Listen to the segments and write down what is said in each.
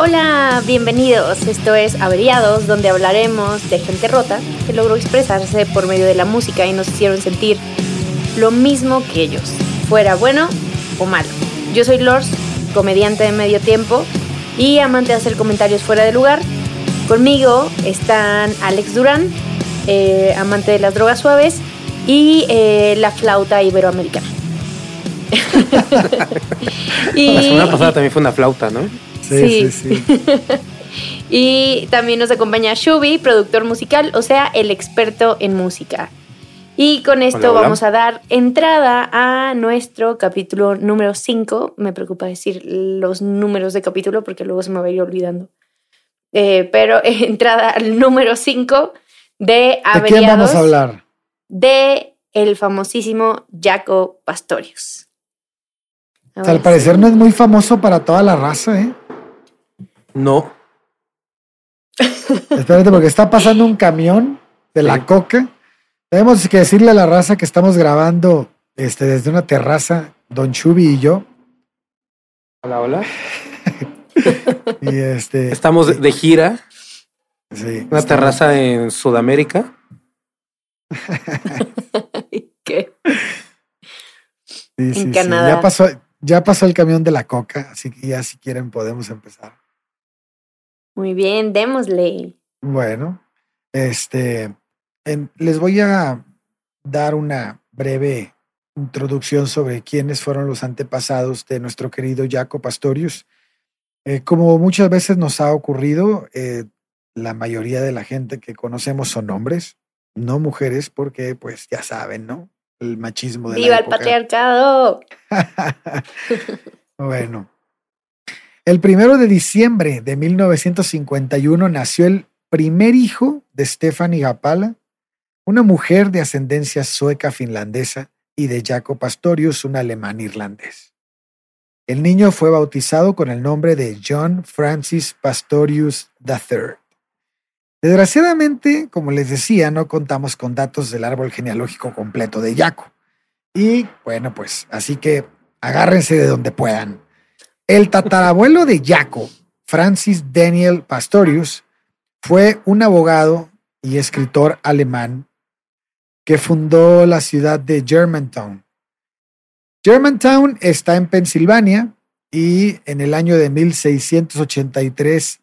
Hola, bienvenidos. Esto es Averiados, donde hablaremos de gente rota que logró expresarse por medio de la música y nos hicieron sentir lo mismo que ellos, fuera bueno o malo. Yo soy Lors, comediante de medio tiempo y amante de hacer comentarios fuera de lugar. Conmigo están Alex Durán, eh, amante de las drogas suaves, y eh, la flauta iberoamericana. La semana pasada también fue una flauta, ¿no? Sí, sí, y también nos acompaña Shubi, productor musical, o sea, el experto en música. Y con esto Hola, hola. vamos a dar entrada a nuestro capítulo número 5. Me preocupa decir los números de capítulo porque luego se me va a ir olvidando. Eh, pero entrada al número 5 de ¿De Averiados quién vamos a hablar? de el famosísimo Jaco Pastorius. O sea, al parecer no es muy famoso para toda la raza, ¿eh? No. Espérate, porque está pasando un camión de la Sí. coca. Tenemos que decirle a la raza que estamos grabando este, desde una terraza, Don Chubi y yo. Hola, hola. Y este. Estamos de- de gira, sí, una estamos- terraza en Sudamérica. ¿Qué? sí, en sí, sí. Canadá. Ya pasó, ya pasó el camión de la coca, así que ya si quieren podemos empezar. Muy bien, démosle. Bueno, este, en- les voy a dar una breve introducción sobre quiénes fueron los antepasados de nuestro querido Jaco Pastorius. Eh, como muchas veces nos ha ocurrido, eh, la mayoría de la gente que conocemos son hombres, no mujeres, porque pues ya saben, ¿no? El machismo de ¡Viva la el época. patriarcado! bueno. El primero de diciembre de 1951 nació el primer hijo de Stephanie Gapala, una mujer de ascendencia sueca finlandesa, y de Jaco Pastorius, un alemán irlandés. El niño fue bautizado con el nombre de John Francis Pastorius III. Desgraciadamente, como les decía, no contamos con datos del árbol genealógico completo de Jaco. Y bueno, pues así que agárrense de donde puedan. El tatarabuelo de Jaco, Francis Daniel Pastorius, fue un abogado y escritor alemán que fundó la ciudad de Germantown. Germantown está en Pensilvania y en el año de 1683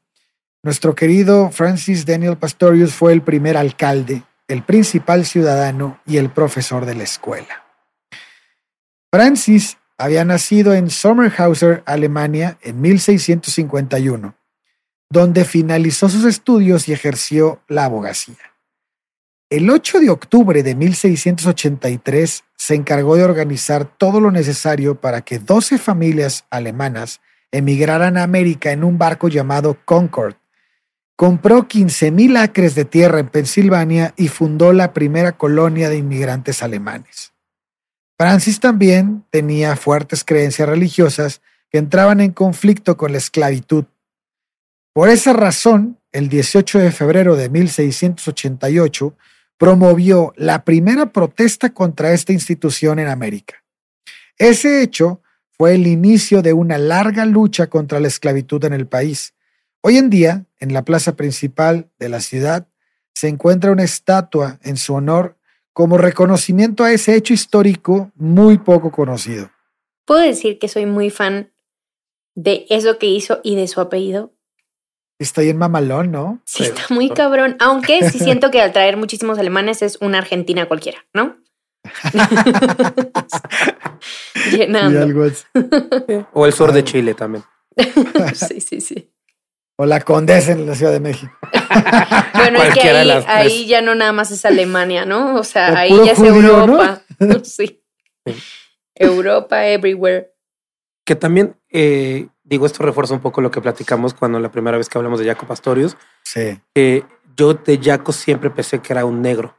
nuestro querido Francis Daniel Pastorius fue el primer alcalde, el principal ciudadano y el profesor de la escuela. Francis había nacido en Sommerhauser, Alemania, en 1651, donde finalizó sus estudios y ejerció la abogacía. El 8 de octubre de 1683 se encargó de organizar todo lo necesario para que 12 familias alemanas emigraran a América en un barco llamado Concord. Compró 15.000 acres de tierra en Pensilvania y fundó la primera colonia de inmigrantes alemanes. Francis también tenía fuertes creencias religiosas que entraban en conflicto con la esclavitud. Por esa razón, el 18 de febrero de 1688 promovió la primera protesta contra esta institución en América. Ese hecho fue el inicio de una larga lucha contra la esclavitud en el país. Hoy en día, en la plaza principal de la ciudad, se encuentra una estatua en su honor como reconocimiento a ese hecho histórico muy poco conocido. Puedo decir que soy muy fan de eso que hizo y de su apellido. Está bien mamalón, ¿no? Sí, está muy cabrón. Aunque sí siento que al traer muchísimos alemanes es una Argentina cualquiera, ¿no? Y Llenando. algo así. O el sur de. Chile también. Sí, sí, sí. O la condesa en la Ciudad de México. Bueno, es que ahí, ya no nada más es Alemania, ¿no? O sea, ahí ya es judío, ¿no? Europa. Sí. Sí. Europa, everywhere. Que también, eh, digo, esto refuerza un poco lo que platicamos cuando la primera vez que hablamos de Jaco Pastorius, Sí. que yo de Jaco siempre pensé que era un negro.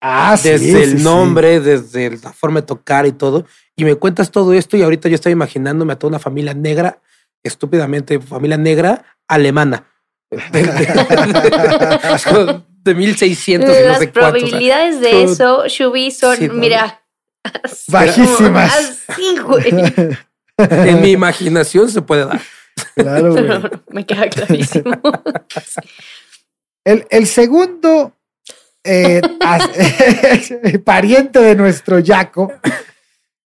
Ah, sí. desde el sí, sí. nombre, desde la forma de tocar y todo. Y me cuentas todo esto y ahorita yo estoy imaginándome a toda una familia negra, estúpidamente familia negra alemana. De, de- de 1600 y no Las o sea, probabilidades de eso, Shubi, son, mira. así, Bajísimas. Así, güey. en mi imaginación se puede dar. Claro, güey. No, no, me queda clarísimo. El, el segundo eh, as- pariente de nuestro Jaco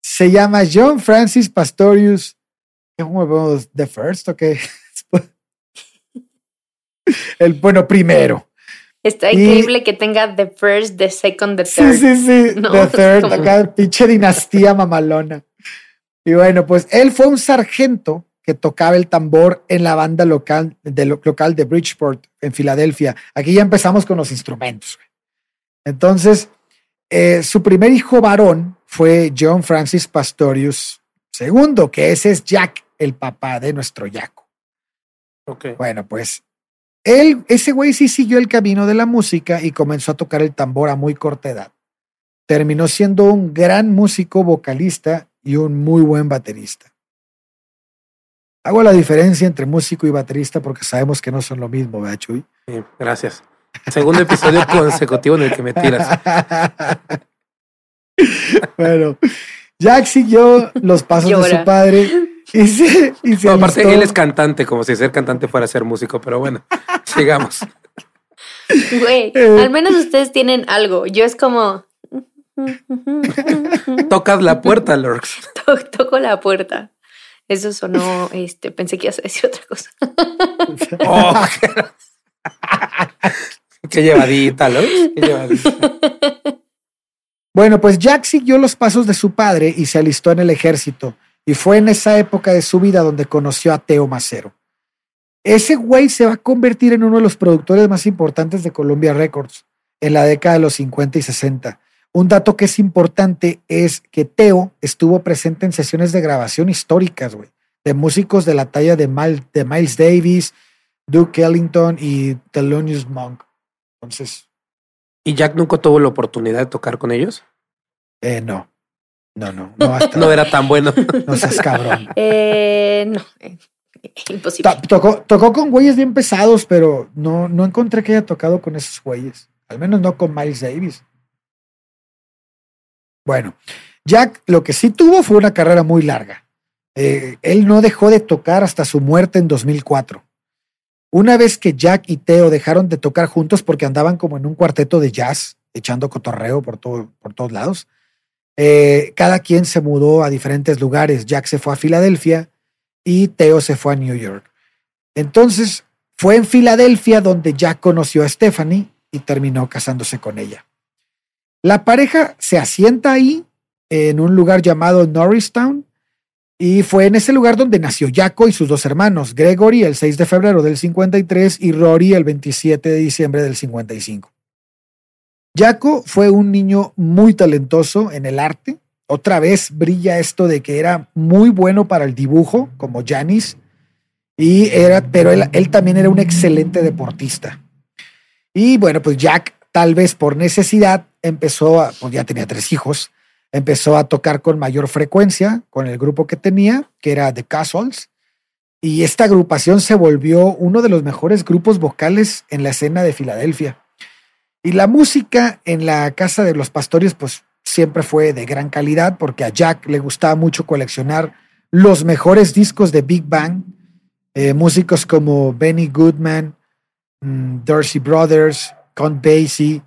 se llama John Francis Pastorius. ¿Cómo vemos? ¿The First? ¿O qué? El bueno, primero. Está Y- increíble que tenga the first, the second, the Sí, third. sí, sí. No, The es Third, como- acá, pinche dinastía mamalona. Y bueno, pues él fue un sargento que tocaba el tambor en la banda local de, lo- local de Bridgeport, en Filadelfia. Aquí ya empezamos con los instrumentos. Entonces, eh, su primer hijo varón fue John Francis Pastorius II, que ese es Jack, el papá de nuestro Jaco. Ok. Bueno, pues él, ese güey sí siguió el camino de la música y comenzó a tocar el tambor a muy corta edad. Terminó siendo un gran músico, vocalista y un muy buen baterista. Hago la diferencia entre músico y baterista porque sabemos que no son lo mismo, ¿verdad, Chuy? Sí, gracias. Segundo episodio consecutivo en el que me tiras. bueno, Jack siguió los pasos de su padre y se, y se No, aparte, él es cantante, como si ser cantante fuera ser músico, pero bueno, sigamos. Güey, Eh. al menos ustedes tienen algo. Yo es como. Tocas la puerta, Lorx. to- toco la puerta. Eso sonó, este, pensé que ibas a decir otra cosa. Oh, qué... qué llevadita, Lorx. Qué llevadita. Bueno, pues Jack siguió los pasos de su padre y se alistó en el ejército. Y fue en esa época de su vida donde conoció a Teo Macero. Ese güey se va a convertir en uno de los productores más importantes de Columbia Records en la década de los 50 y 60. Un dato que es importante es que Teo estuvo presente en sesiones de grabación históricas, güey, de músicos de la talla de, Mal- de Miles Davis, Duke Ellington y Thelonious Monk. Entonces, ¿Y Jack nunca tuvo la oportunidad de tocar con ellos? eh, no, no, no, no, hasta, No era tan bueno. no seas cabrón. Eh, no, eh, imposible. To- Tocó, tocó con güeyes bien pesados, pero no, no encontré que haya tocado con esos güeyes. Al menos no con Miles Davis. Bueno, Jack lo que sí tuvo fue una carrera muy larga. Eh, él no dejó de tocar hasta su muerte en 2004. Una vez que Jack y Theo dejaron de tocar juntos porque andaban como en un cuarteto de jazz, echando cotorreo por, todo, por todos lados, eh, cada quien se mudó a diferentes lugares. Jack se fue a Filadelfia y Theo se fue a New York. Entonces fue en Filadelfia donde Jack conoció a Stephanie y terminó casándose con ella. La pareja se asienta ahí en un lugar llamado Norristown y fue en ese lugar donde nació Jaco y sus dos hermanos, Gregory el 6 de febrero del 53 y Rory el 27 de diciembre del 55. Jaco fue un niño muy talentoso en el arte. Otra vez brilla esto de que era muy bueno para el dibujo, como Janis, y era, pero él, él también era un excelente deportista. Y bueno, pues Jack, tal vez por necesidad, empezó a, pues ya tenía tres hijos, empezó a tocar con mayor frecuencia con el grupo que tenía, que era The Castles, y esta agrupación se volvió uno de los mejores grupos vocales en la escena de Filadelfia. Y la música en la casa de los pastores, pues siempre fue de gran calidad, porque a Jack le gustaba mucho coleccionar los mejores discos de Big Bang, eh, músicos como Benny Goodman, mm, Dorsey Brothers, Count Basie.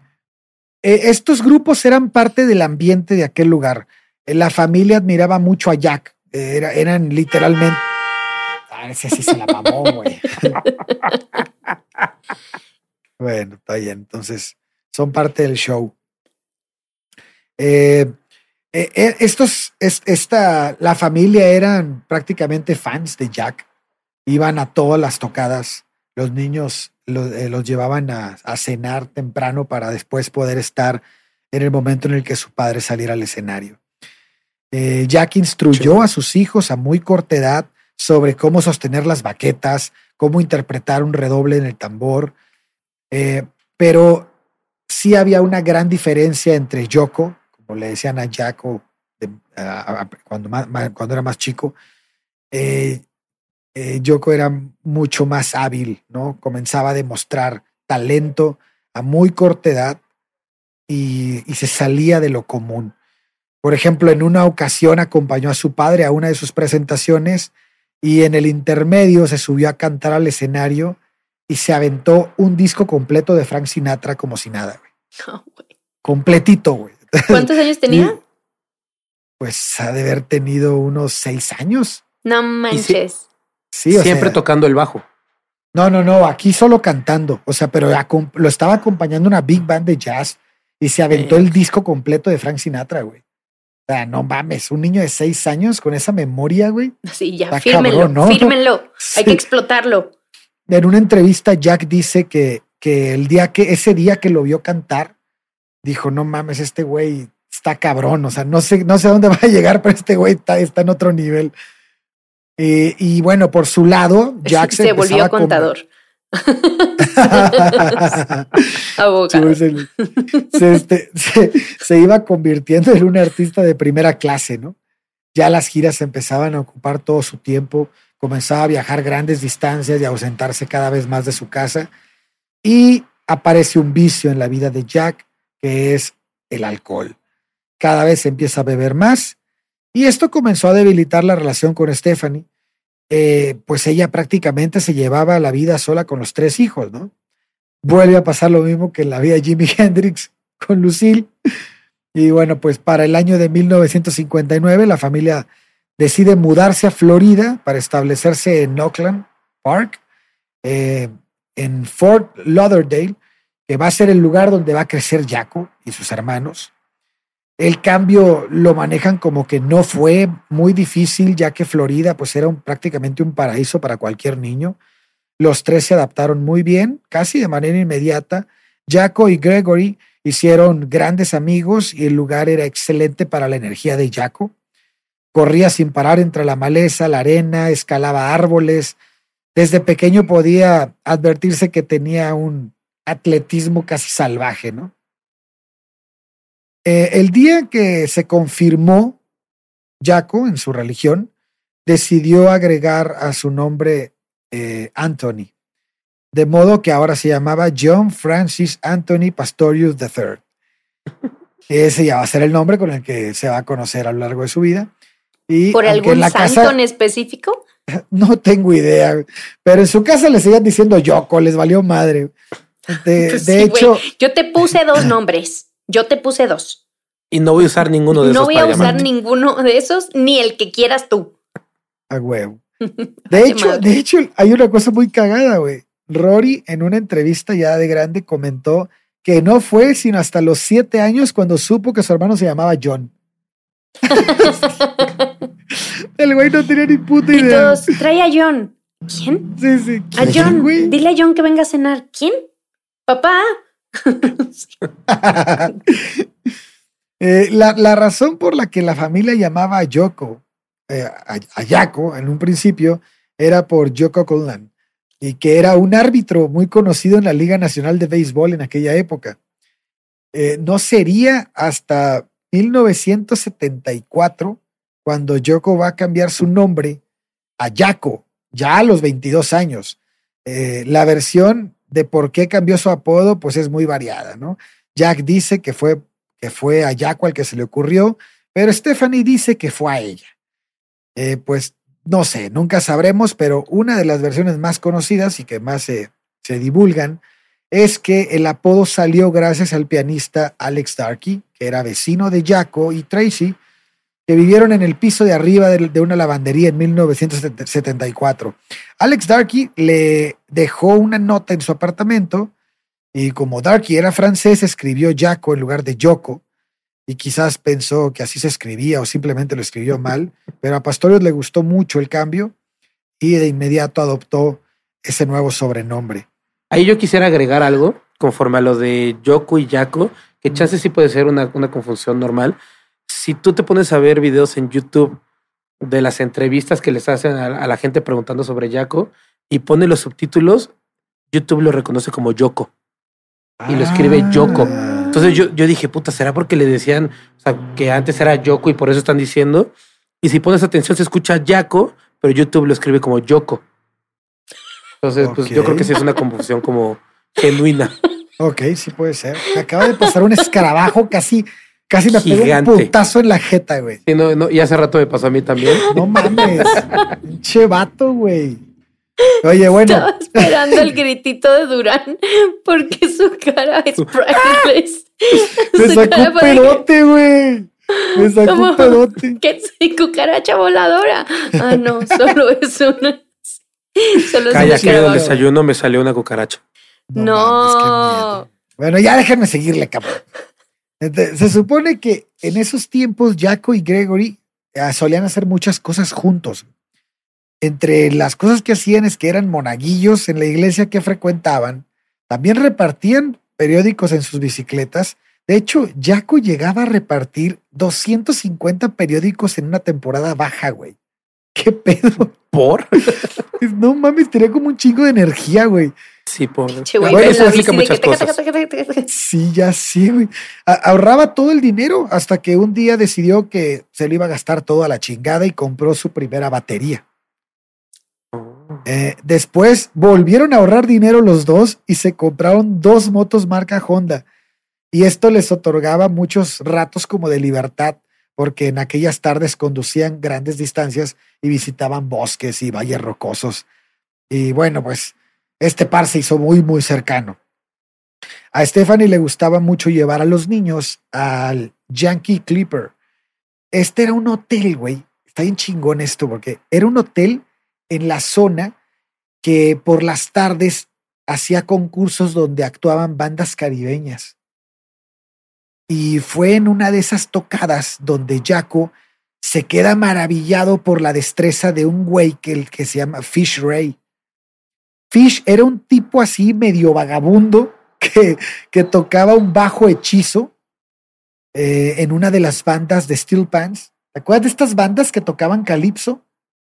Eh, estos grupos eran parte del ambiente de aquel lugar. Eh, la familia admiraba mucho a Jack. Eh, era- eran literalmente. Ah, ese sí se la mamó, güey. bueno, está bien. Entonces, son parte del show. Eh, eh, eh, estos, esta, la familia eran prácticamente fans de Jack. Iban a todas las tocadas. Los niños los llevaban a, cenar temprano para después poder estar en el momento en el que su padre saliera al escenario. Jack instruyó a sus hijos a muy corta edad sobre cómo sostener las baquetas, cómo interpretar un redoble en el tambor, pero sí había una gran diferencia entre Yoko, como le decían a Jaco cuando, era más chico, eh, eh, Yoko era mucho más hábil, ¿no? Comenzaba a demostrar talento a muy corta edad y, y se salía de lo común. Por ejemplo, en una ocasión acompañó a su padre a una de sus presentaciones y en el intermedio se subió a cantar al escenario y se aventó un disco completo de Frank Sinatra como si nada, Completito, güey. ¿Cuántos años tenía? pues ha de haber tenido unos seis años. No manches. Sí, siempre tocando el bajo. No, no, no, aquí solo cantando. O sea, pero lo estaba acompañando una big band de jazz y se aventó el disco completo de Frank Sinatra, güey. O sea, no mames, un niño de seis años con esa memoria, güey. Sí, ya, fírmenlo, ¿no? fírmenlo. Hay que explotarlo. En una entrevista, Jack dice que, que el día que, ese día que lo vio cantar, dijo, no mames, este güey está cabrón, o sea, no sé, no sé dónde va a llegar, pero este güey está, está en otro nivel. Eh, y bueno, por su lado, Jack se, volvió contador. Este, se, se, iba convirtiendo en un artista de primera clase, ¿no? Ya las giras empezaban a ocupar todo su tiempo, comenzaba a viajar grandes distancias y a ausentarse cada vez más de su casa. Y aparece un vicio en la vida de Jack que es el alcohol. Cada vez empieza a beber más y esto comenzó a debilitar la relación con Stephanie, eh, pues ella prácticamente se llevaba la vida sola con los tres hijos, ¿no? Vuelve a pasar lo mismo que en la vida de Jimi Hendrix con Lucille. Y bueno, pues para el año de 1959 la familia decide mudarse a Florida para establecerse en Oakland Park, eh, en Fort Lauderdale, que va a ser el lugar donde va a crecer Jaco y sus hermanos. El cambio lo manejan como que no fue muy difícil, ya que Florida pues era prácticamente un paraíso para cualquier niño. Los tres se adaptaron muy bien, casi de manera inmediata. Jaco y Gregory hicieron grandes amigos y el lugar era excelente para la energía de Jaco. Corría sin parar entre la maleza, la arena, escalaba árboles. Desde pequeño podía advertirse que tenía un atletismo casi salvaje, ¿no? Eh, el día que se confirmó Jaco en su religión, decidió agregar a su nombre eh, Anthony, de modo que ahora se llamaba John Francis Anthony Pastorius III. Ese ya va a ser el nombre con el que se va a conocer a lo largo de su vida. Y ¿Por algún santo en específico? No tengo idea, pero en su casa le seguían diciendo Yoko, les valió madre. De, pues hecho, yo te puse dos nombres. Yo te puse dos. Y no voy a usar ninguno de esos. No voy a usar ninguno de esos, ni el que quieras tú. A huevo. De hecho, de hecho, hay una cosa muy cagada, güey. Rory, en una entrevista ya de grande, comentó que no fue sino hasta los siete años cuando supo que su hermano se llamaba John. El güey no tenía ni puta idea. Y todos, trae a John. ¿Quién? Sí, sí. A John. Dile a John que venga a cenar. ¿Quién? Papá. Eh, la, razón por la que la familia llamaba a Yoko, eh, a, Yako en un principio, era por Yoko Conlan, y que era un árbitro muy conocido en la Liga Nacional de Béisbol en aquella época. Eh, no sería hasta 1974 cuando Yoko va a cambiar su nombre a Yako, ya a los 22 años. la versión de por qué cambió su apodo, pues es muy variada, ¿no? Jack dice que fue, que fue a Jack al que se le ocurrió, pero Stephanie dice que fue a ella. Eh, pues no sé, nunca sabremos, pero una de las versiones más conocidas y que más se, se divulgan es que el apodo salió gracias al pianista Alex Darkey, que era vecino de Jacko y Tracy, que vivieron en el piso de arriba de, una lavandería en 1974. Alex Darky le dejó una nota en su apartamento y como Darky era francés, escribió Jaco en lugar de Yoko. y quizás pensó que así se escribía o simplemente lo escribió mal, pero a Pastorius le gustó mucho el cambio y de inmediato adoptó ese nuevo sobrenombre. Ahí yo quisiera agregar algo conforme a lo de Yoko y Yako, que chance sí puede ser una confusión normal. Si tú te pones a ver videos en YouTube de las entrevistas que les hacen a, la gente preguntando sobre Yako y pone los subtítulos, YouTube lo reconoce como Yoko y lo escribe Yoko. Ah. Entonces yo, yo dije, puta, ¿será porque le decían o sea, que antes era Yoko y por eso están diciendo? Y si pones atención se escucha Yako, pero YouTube lo escribe como Yoko. Entonces, pues yo creo que sí es una confusión como genuina. Ok, sí puede ser. Acaba de pasar un escarabajo casi, casi me pegó un putazo en la jeta, güey. Sí, no, no, y hace rato me pasó a mí también. No mames. Pinche vato, güey. Oye, bueno, Estaba esperando el gritito de Durán porque su cara es priceless. me sacó un pedote, güey. Me sacó ¿Cómo? un pedote. que es cucaracha voladora. Ah, no, solo es una. Solo es Calla, un que en el desayuno me salió una cucaracha. No. mames, qué. Bueno, ya déjenme seguirle, cabrón. Se supone que en esos tiempos Jaco y Gregory eh, solían hacer muchas cosas juntos. Entre las cosas que hacían es que eran monaguillos en la iglesia que frecuentaban. También repartían periódicos en sus bicicletas. De hecho, Jaco llegaba a repartir 250 periódicos en una temporada baja, güey. ¿Qué pedo? ¿Por? No mames, tenía como un chingo de energía, güey. Sí. Che, güey, Bueno, eso explica muchas cosas. Sí, ya sí, güey. Ahorraba todo el dinero hasta que un día decidió que se le iba a gastar todo a la chingada y compró su primera batería. Eh, después volvieron a ahorrar dinero los dos y se compraron dos motos marca Honda. Y esto les otorgaba muchos ratos como de libertad, porque en aquellas tardes conducían grandes distancias y visitaban bosques y valles rocosos. Y bueno, pues este par se hizo muy, muy cercano. A Stephanie le gustaba mucho llevar a los niños al Yankee Clipper. Este era un hotel, güey. Está bien chingón esto, porque era un hotel en la zona que por las tardes hacía concursos donde actuaban bandas caribeñas. Y fue en una de esas tocadas donde Jaco se queda maravillado por la destreza de un güey que, que se llama Fish Ray. Fish era un tipo así medio vagabundo que, que tocaba un bajo hechizo eh, en una de las bandas de Steel Pants. ¿Te acuerdas de estas bandas que tocaban calipso?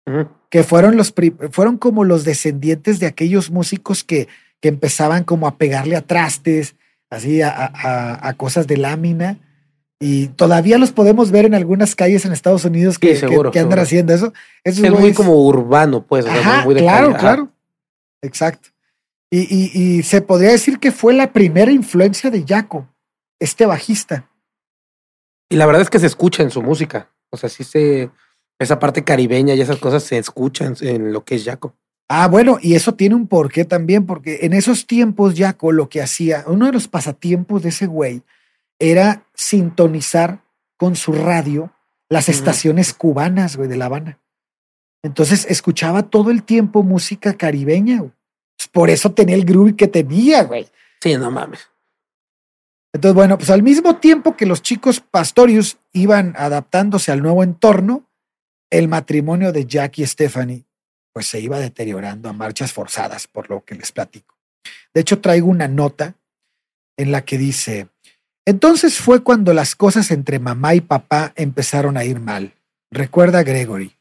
Ujú. que fueron los fueron como los descendientes de aquellos músicos que, que empezaban como a pegarle a trastes, así a, a- cosas de lámina. Y todavía los podemos ver en algunas calles en Estados Unidos que, Sí, que- seguro, que andan seguro. haciendo eso. Esos Es muy como urbano, pues. o sea, Ajá, muy de claro, calle. Claro. Exacto. Y, y- y se podría decir que fue la primera influencia de Jaco, este bajista. Y la verdad es que se escucha en su música. O sea, sí se. Esa parte caribeña y esas cosas se escuchan en lo que es Jaco. Ah, bueno, y eso tiene un porqué también, porque en esos tiempos Jaco lo que hacía, uno de los pasatiempos de ese güey era sintonizar con su radio las estaciones cubanas, güey, de La Habana. Entonces escuchaba todo el tiempo música caribeña, güey. Pues Por eso tenía el groove que tenía, güey. Sí, no mames. Entonces, bueno, pues al mismo tiempo que los chicos Pastorius iban adaptándose al nuevo entorno, el matrimonio de Jack y Stephanie pues se iba deteriorando a marchas forzadas, por lo que les platico. De hecho, traigo una nota en la que dice, entonces fue cuando las cosas entre mamá y papá empezaron a ir mal. Recuerda Gregory.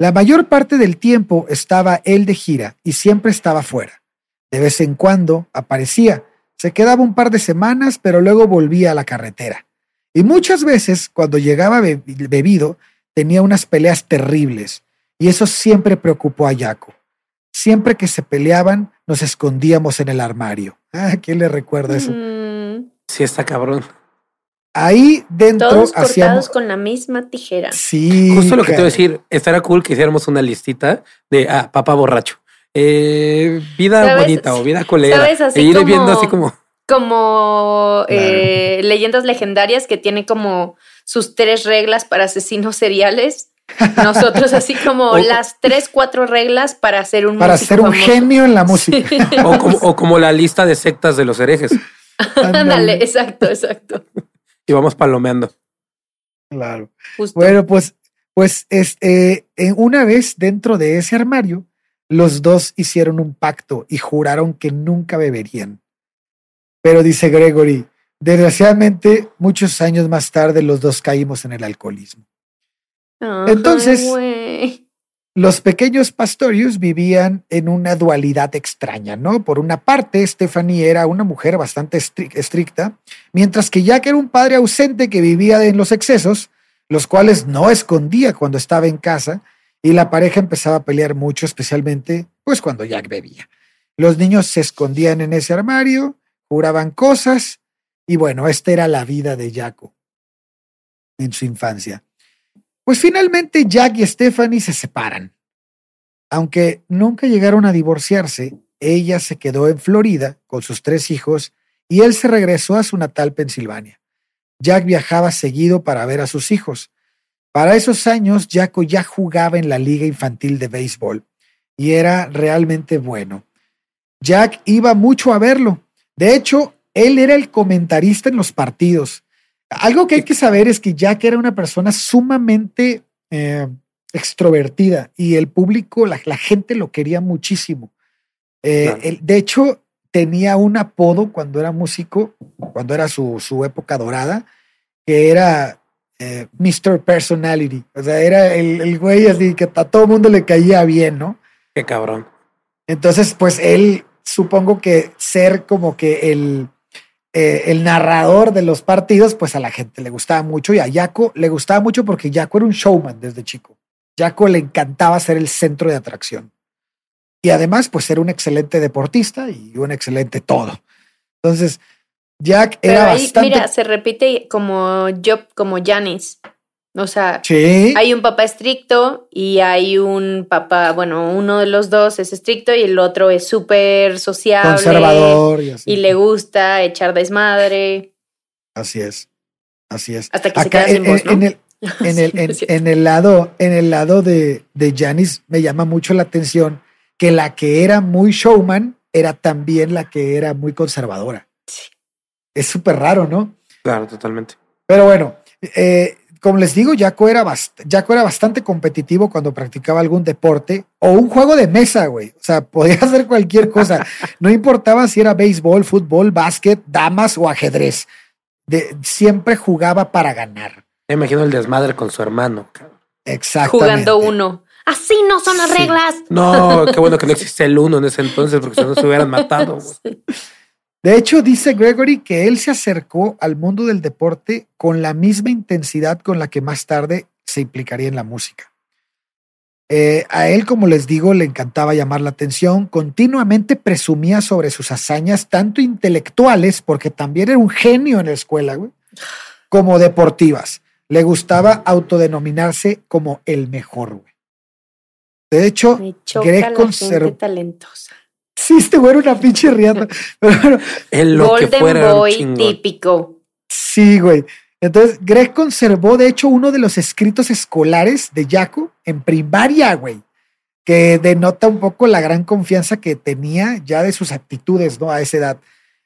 La mayor parte del tiempo estaba él de gira y siempre estaba fuera. De vez en cuando aparecía, se quedaba un par de semanas, pero luego volvía a la carretera. Y muchas veces, cuando llegaba be- bebido, tenía unas peleas terribles, y eso siempre preocupó a Jaco. Siempre que se peleaban, nos escondíamos en el armario. Ah, ¿quién le recuerda eso? Mm, Sí, está cabrón. Ahí dentro todos cortados hacíamos. con la misma tijera. Sí. Justo lo que te voy a decir, estaría cool que hiciéramos una listita de ah, papá borracho. Eh, vida ¿Sabes? bonita o vida colera. ¿Sabes? Así e ir como- viendo así como. Como eh, leyendas legendarias que tiene como sus tres reglas para asesinos seriales. Nosotros así como O- las tres, cuatro reglas para ser un Para ser un famoso. genio en la música. O como, o como la lista de sectas de los herejes. Ándale, exacto, exacto. Y vamos palomeando. Claro. Bueno, pues, pues este, una vez dentro de ese armario, los dos hicieron un pacto y juraron que nunca beberían. Pero dice Gregory, desgraciadamente, muchos años más tarde los dos caímos en el alcoholismo. Entonces, los pequeños Pastorius vivían en una dualidad extraña, ¿no? Por una parte, Stephanie era una mujer bastante estricta, mientras que Jack era un padre ausente que vivía en los excesos, los cuales no escondía cuando estaba en casa, y la pareja empezaba a pelear mucho, especialmente pues cuando Jack bebía. Los niños se escondían en ese armario, juraban cosas, y bueno, esta era la vida de Jaco en su infancia. Pues finalmente Jack y Stephanie se separan. Aunque nunca llegaron a divorciarse, ella se quedó en Florida con sus tres hijos y él se regresó a su natal Pensilvania. Jack viajaba seguido para ver a sus hijos. Para esos años, Jaco ya jugaba en la liga infantil de béisbol y era realmente bueno. Jack iba mucho a verlo. De hecho, él era el comentarista en los partidos. Algo que hay que saber es que Jack era una persona sumamente eh, extrovertida y el público, la, gente lo quería muchísimo. Eh, de hecho, tenía un apodo cuando era músico, cuando era su, su época dorada, que era eh, Mr. Personality. O sea, era el, el, güey así que a todo mundo le caía bien, ¿no? Qué cabrón. Entonces, pues él, supongo que ser como que el eh, el narrador de los partidos, pues a la gente le gustaba mucho y a Jaco le gustaba mucho porque Jaco era un showman desde chico. Jaco le encantaba ser el centro de atracción. Y además, pues era un excelente deportista y un excelente todo. Entonces, Jack era bastante... Mira, se repite como Job, como Janis. O sea, hay un papá estricto y hay un papá, bueno, uno de los dos es estricto y el otro es súper sociable. Conservador y así. Y le gusta echar desmadre. Así es, así es. Hasta que se sin voz, en, el, en, el, en, el lado, en el lado de, de Janis me llama mucho la atención que la que era muy showman era también la que era muy conservadora. Sí. Es súper raro, ¿no? Claro, totalmente. Pero bueno, eh, como les digo, Jaco era, era bastante competitivo cuando practicaba algún deporte o un juego de mesa, güey. O sea, podía hacer cualquier cosa. No importaba si era béisbol, fútbol, básquet, damas o ajedrez. De, siempre jugaba para ganar. Me imagino el desmadre con su hermano. Exactamente. Jugando uno. Así no son las reglas. No, qué bueno que no existe el uno en ese entonces, porque si no se hubieran matado. De hecho, dice Gregory que él se acercó al mundo del deporte con la misma intensidad con la que más tarde se implicaría en la música. Eh, a él, como les digo, le encantaba llamar la atención, continuamente presumía sobre sus hazañas, tanto intelectuales, porque también era un genio en la escuela, como deportivas. Le gustaba autodenominarse como el mejor, güey. De hecho, Greg conservó. talentosa. Sí, este güey era una pinche riata. Pero Golden Boy típico. Sí, güey. Entonces, Greg conservó, de hecho, uno de los escritos escolares de Jaco en primaria, güey, que denota un poco la gran confianza que tenía ya de sus actitudes, ¿no? A esa edad.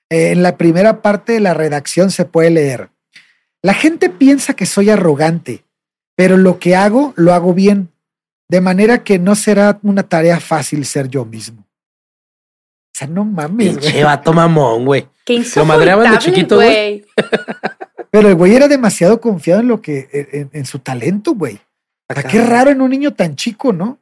Eh, en la primera parte de la redacción se puede leer. La gente piensa que soy arrogante, pero lo que hago, lo hago bien, de manera que no será una tarea fácil ser yo mismo. O sea, no mames, güey. Che, vato mamón, güey. Qué Lo madreaban de chiquito, güey. Pero el güey era demasiado confiado en lo que, en, su talento, güey. qué raro en un niño tan chico, ¿no?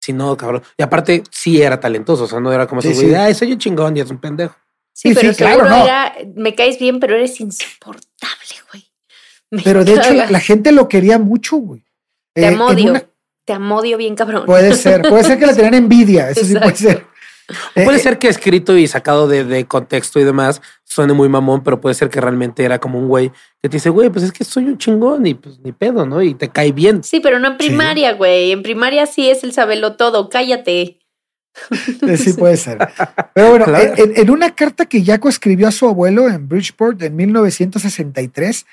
Sí, no, cabrón. Y aparte, sí era talentoso. O sea, no era como ese güey, ay, soy un chingón y es un pendejo. Sí, pero seguro era, me caes bien, pero eres insoportable, güey. pero de hecho, la, gente lo quería mucho, güey. Te eh, amodio. Te amodio bien, cabrón. Puede ser, puede ser que le tenían envidia, eso sí puede ser puede eh, ser que escrito y sacado de, contexto y demás suene muy mamón, pero puede ser que realmente era como un güey que te dice, güey, pues es que soy un chingón y pues ni pedo, ¿no? Y te cae bien. Sí, pero no en primaria, güey. En primaria sí es el sabelo todo, cállate. Eh, sí, puede ser. Pero bueno, en, una carta que Jaco escribió a su abuelo en Bridgeport en 1963,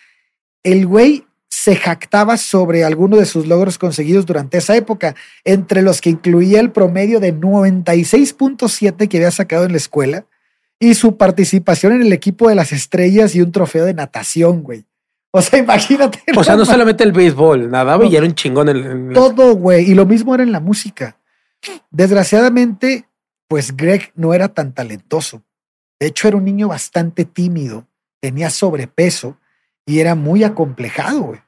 el güey se jactaba sobre algunos de sus logros conseguidos durante esa época, entre los que incluía el promedio de 96.7 que había sacado en la escuela y su participación en el equipo de las estrellas y un trofeo de natación, güey. O sea, imagínate. O sea, no solamente el béisbol, nadaba y era un chingón en, en- Todo, güey. Y lo mismo era en la música. Desgraciadamente, pues Greg no era tan talentoso. De hecho, era un niño bastante tímido, tenía sobrepeso y era muy acomplejado, güey.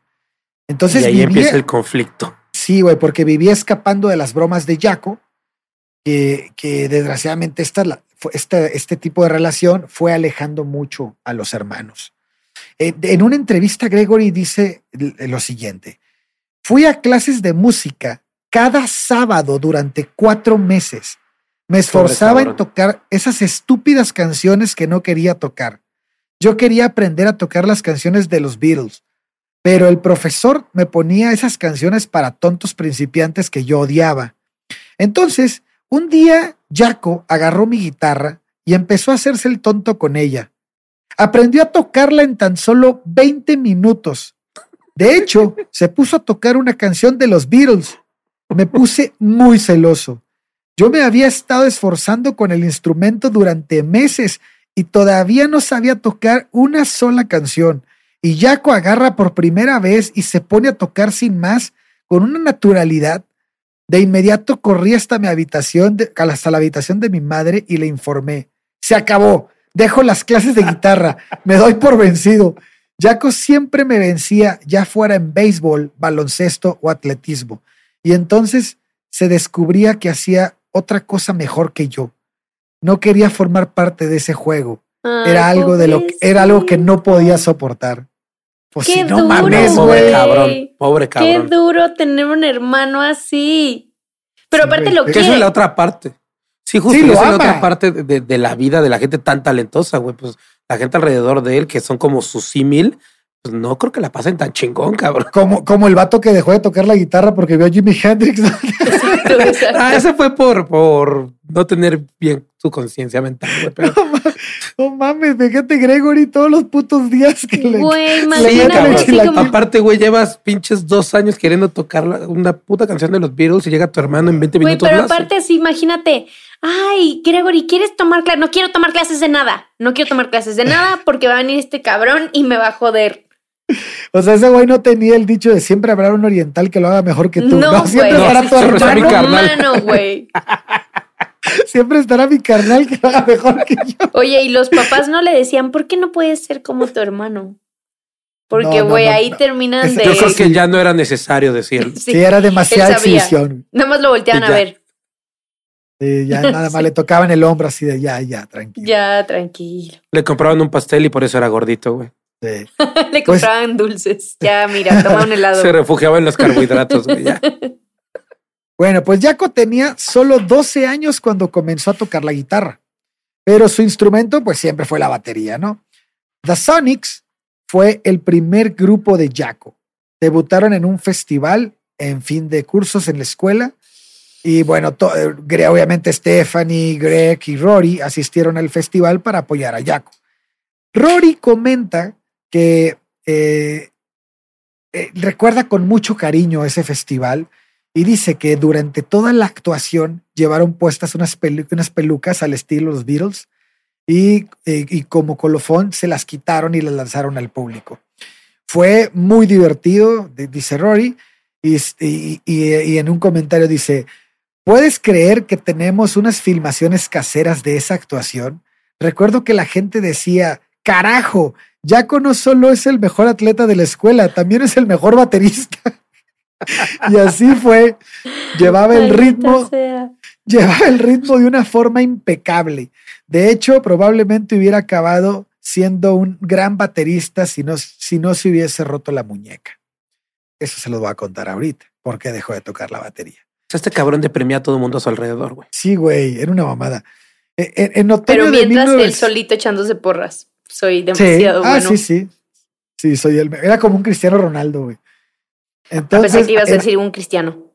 Entonces y ahí vivía, empieza el conflicto. sí, güey, porque vivía escapando de las bromas de Jaco, que, que desgraciadamente esta, esta- este tipo de relación fue alejando mucho a los hermanos. Eh, en una entrevista, Gregory dice l- lo siguiente: Fui a clases de música cada sábado durante cuatro meses. Me esforzaba en tocar esas estúpidas canciones que no quería tocar. Yo quería aprender a tocar las canciones de los Beatles, pero el profesor me ponía esas canciones para tontos principiantes que yo odiaba. Entonces, un día, Jaco agarró mi guitarra y empezó a hacerse el tonto con ella. Aprendió a tocarla en tan solo 20 minutos. De hecho, se puso a tocar una canción de los Beatles. Me puse muy celoso. Yo me había estado esforzando con el instrumento durante meses y todavía no sabía tocar una sola canción. Y Jaco agarra por primera vez y se pone a tocar sin más, con una naturalidad. De inmediato corrí hasta mi habitación, hasta la habitación de mi madre y le informé. Se acabó. Dejo las clases de guitarra. Me doy por vencido. Jaco siempre me vencía, ya fuera en béisbol, baloncesto o atletismo. Y entonces se descubría que hacía otra cosa mejor que yo. No quería formar parte de ese juego. Era algo de lo que, era algo que no podía soportar. Pues Qué si no duro, mames, pobre güey. cabrón, pobre Qué cabrón. duro tener un hermano así. Pero Sí, aparte lo Que esa es la otra parte. Sí, justo, Sí, lo esa es la otra parte de, de- de la vida de la gente tan talentosa, güey. Pues la gente alrededor de él, que son como su símil, pues no creo que la pasen tan chingón, cabrón. Como, como el vato que dejó de tocar la guitarra porque vio a Jimi Hendrix. Ah, ese fue por, por no tener bien su conciencia mental, güey. Pero No mames, fíjate Gregory todos los putos días que le... Güey, sí, cabrón. como. Aparte, güey, llevas pinches dos años queriendo tocar una puta canción de los Beatles y llega tu hermano en 20 Güey, minutos pero más. aparte así, imagínate. Ay, Gregory, ¿quieres tomar clases? No quiero tomar clases de nada. No quiero tomar clases de nada porque va a venir este cabrón y me va a joder. O sea, ese güey no tenía el dicho de siempre habrá un oriental que lo haga mejor que tú. No, No, güey. siempre estará tu siempre está mi hermano. carnal. Humano, güey. Siempre estará mi carnal que lo haga mejor que yo. Oye, y los papás no le decían, ¿por qué no puedes ser como tu hermano? Porque, No, no, güey, no, ahí no. terminan de. Yo creo Sí. que ya no era necesario decirlo. Sí, Sí, era demasiada exhibición. Nada más lo volteaban Sí, a ver. Sí, ya nada más le tocaban el hombro así de ya, ya, tranquilo. Ya, tranquilo. Le compraban un pastel y por eso era gordito, güey. Sí. Le Pues- compraban dulces. Ya, mira, toma un helado. Se refugiaba en los carbohidratos, güey. ya. Bueno, pues Jaco tenía solo 12 años cuando comenzó a tocar la guitarra, pero su instrumento pues siempre fue la batería, ¿no? The Sonics fue el primer grupo de Jaco. Debutaron en un festival en fin de cursos en la escuela y bueno, eh, obviamente Stephanie, Greg y Rory asistieron al festival para apoyar a Jaco. Rory comenta que eh, eh, recuerda con mucho cariño ese festival y dice que durante toda la actuación llevaron puestas unas, pelu- unas pelucas al estilo los Beatles y, eh, y como colofón se las quitaron y las lanzaron al público. Fue muy divertido, di- dice Rory, y en un comentario dice, ¿puedes creer que tenemos unas filmaciones caseras de esa actuación? Recuerdo que la gente decía, carajo, Jaco no solo es el mejor atleta de la escuela, también es el mejor baterista. y así fue. Llevaba el ritmo, sea. llevaba el ritmo de una forma impecable. De hecho, probablemente hubiera acabado siendo un gran baterista si no, si no se hubiese roto la muñeca. Eso se los voy a contar ahorita, porque dejó de tocar la batería. Este cabrón deprimía a todo el mundo a su alrededor, güey. Sí, güey, era una mamada. En, en- en otoño Pero de mientras 1900 él solito echándose porras. Soy Sí, demasiado ah, bueno. sí, sí. Sí, soy el. Era como un Cristiano Ronaldo, güey. A Entonces, pesar que ibas a decir un cristiano.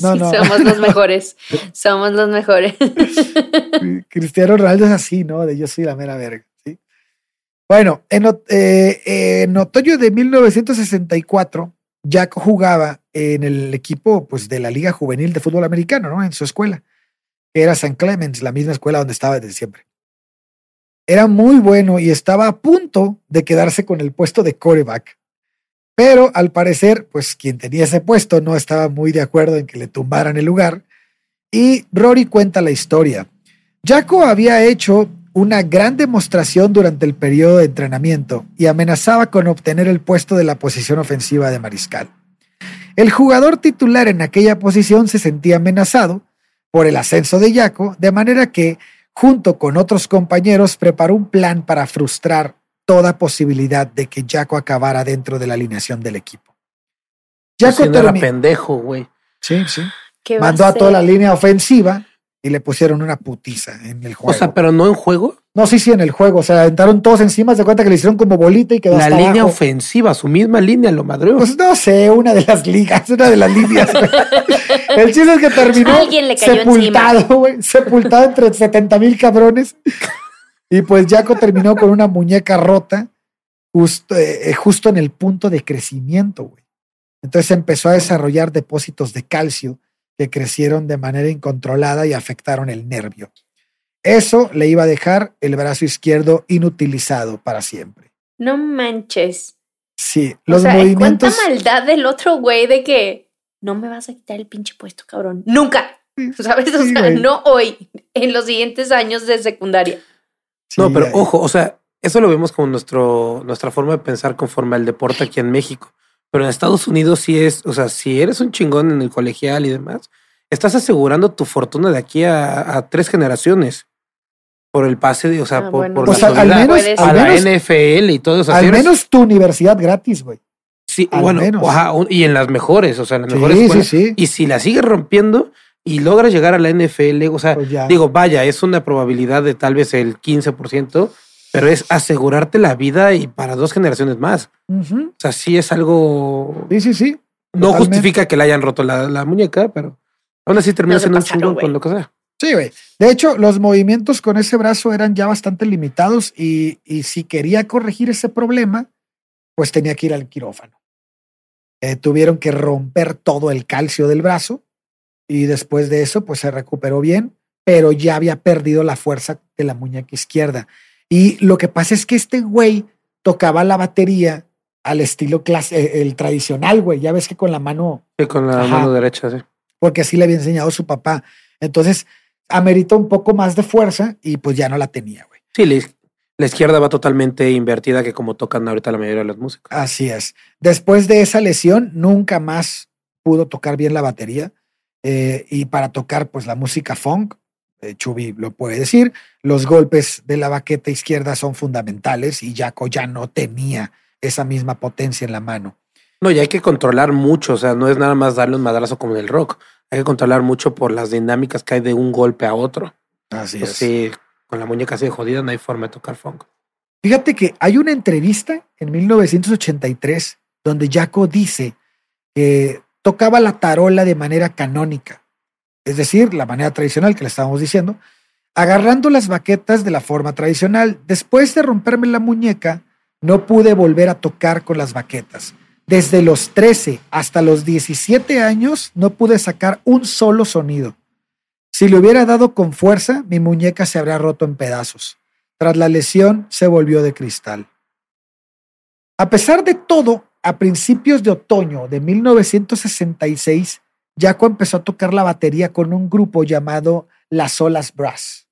No, sí, no. somos los mejores. Somos los mejores. Cristiano Ronaldo es así, ¿no? De yo soy la mera verga. ¿sí? Bueno, en, ot- eh, en otoño de 1964, Jack jugaba en el equipo pues, de la Liga Juvenil de Fútbol Americano, ¿no? En su escuela, que era San Clemens, la misma escuela donde estaba desde siempre. Era muy bueno y estaba a punto de quedarse con el puesto de coreback. Pero al parecer, pues quien tenía ese puesto no estaba muy de acuerdo en que le tumbaran el lugar. Y Rory cuenta la historia. Jaco había hecho una gran demostración durante el periodo de entrenamiento y amenazaba con obtener el puesto de la posición ofensiva de mariscal. El jugador titular en aquella posición se sentía amenazado por el ascenso de Jaco, de manera que, junto con otros compañeros, preparó un plan para frustrar toda posibilidad de que Jaco acabara dentro de la alineación del equipo. Jaco era pendejo, güey. Sí, sí. Mandó a, a toda la línea ofensiva y le pusieron una putiza en el juego. O sea, pero no en juego. No, sí, sí, en el juego. O sea, entraron todos encima, se cuenta que le hicieron como bolita y quedó La línea ofensiva, su misma línea, lo madreó. Pues no sé, una de las ligas, una de las líneas. el chiste es que terminó sepultado, güey, sepultado entre 70 mil cabrones. Y pues Jaco terminó con una muñeca rota justo, eh, justo en el punto de crecimiento, güey. Entonces empezó a desarrollar depósitos de calcio que crecieron de manera incontrolada y afectaron el nervio. Eso le iba a dejar el brazo izquierdo inutilizado para siempre. No manches. Sí, los movimientos. ¿Cuánta maldad del otro güey de que no me vas a quitar el pinche puesto, cabrón? Nunca. ¿Sabes? O sea, no hoy, en los siguientes años de secundaria. no, pero ojo, o sea, eso lo vemos como nuestro, nuestra forma de pensar conforme al deporte aquí en México. Pero en Estados Unidos sí es, o sea, si eres un chingón en el colegial y demás, estás asegurando tu fortuna de aquí a, tres generaciones por el pase de, o sea, ah, por, la al menos, a la NFL y todo eso. Al menos tu universidad gratis, güey. Sí, bueno, y en las mejores, o sea, en las mejores sí, sí, Y si la sigues rompiendo y logras llegar a la NFL, o sea, pues digo, vaya, es una probabilidad de tal vez el 15%, pero es asegurarte la vida y para dos generaciones más. O sea, sí es algo. Sí, sí, sí. No justifica que le hayan roto la, muñeca, pero aún así termina siendo un chingón con lo que sea. Sí, güey. De hecho, los movimientos con ese brazo eran ya bastante limitados y, y si quería corregir ese problema, pues tenía que ir al quirófano. Eh, tuvieron que romper todo el calcio del brazo y después de eso, pues se recuperó bien, pero ya había perdido la fuerza de la muñeca izquierda. Y lo que pasa es que este güey tocaba la batería al estilo clase, eh, el tradicional, güey. Ya ves que con la mano. Sí, con la mano derecha, sí. Porque así le había enseñado su papá. Entonces, amerita un poco más de fuerza y pues ya no la tenía, güey. Sí, la, izquierda va totalmente invertida que como tocan ahorita la mayoría de los músicos. Así es. Después de esa lesión, nunca más pudo tocar bien la batería. Eh, y para tocar, pues la música funk, Chubi lo puede decir, los golpes de la baqueta izquierda son fundamentales y Jaco ya no tenía esa misma potencia en la mano. No, y hay que controlar mucho, o sea, no es nada más darle un madrazo como en el rock, hay que controlar mucho por las dinámicas que hay de un golpe a otro. Así pues es. Sí, con la muñeca así de jodida no hay forma de tocar funk. Fíjate que hay una entrevista en 1983 donde Jaco dice que tocaba la tarola de manera canónica es decir, la manera tradicional que le estábamos diciendo, agarrando las baquetas de la forma tradicional. Después de romperme la muñeca, no pude volver a tocar con las baquetas. Desde los 13 hasta los 17 años no pude sacar un solo sonido. Si le hubiera dado con fuerza, mi muñeca se habría roto en pedazos. Tras la lesión, se volvió de cristal. A pesar de todo, a principios de otoño de 1966, Jaco empezó a tocar la batería con un grupo llamado Las Olas Brass.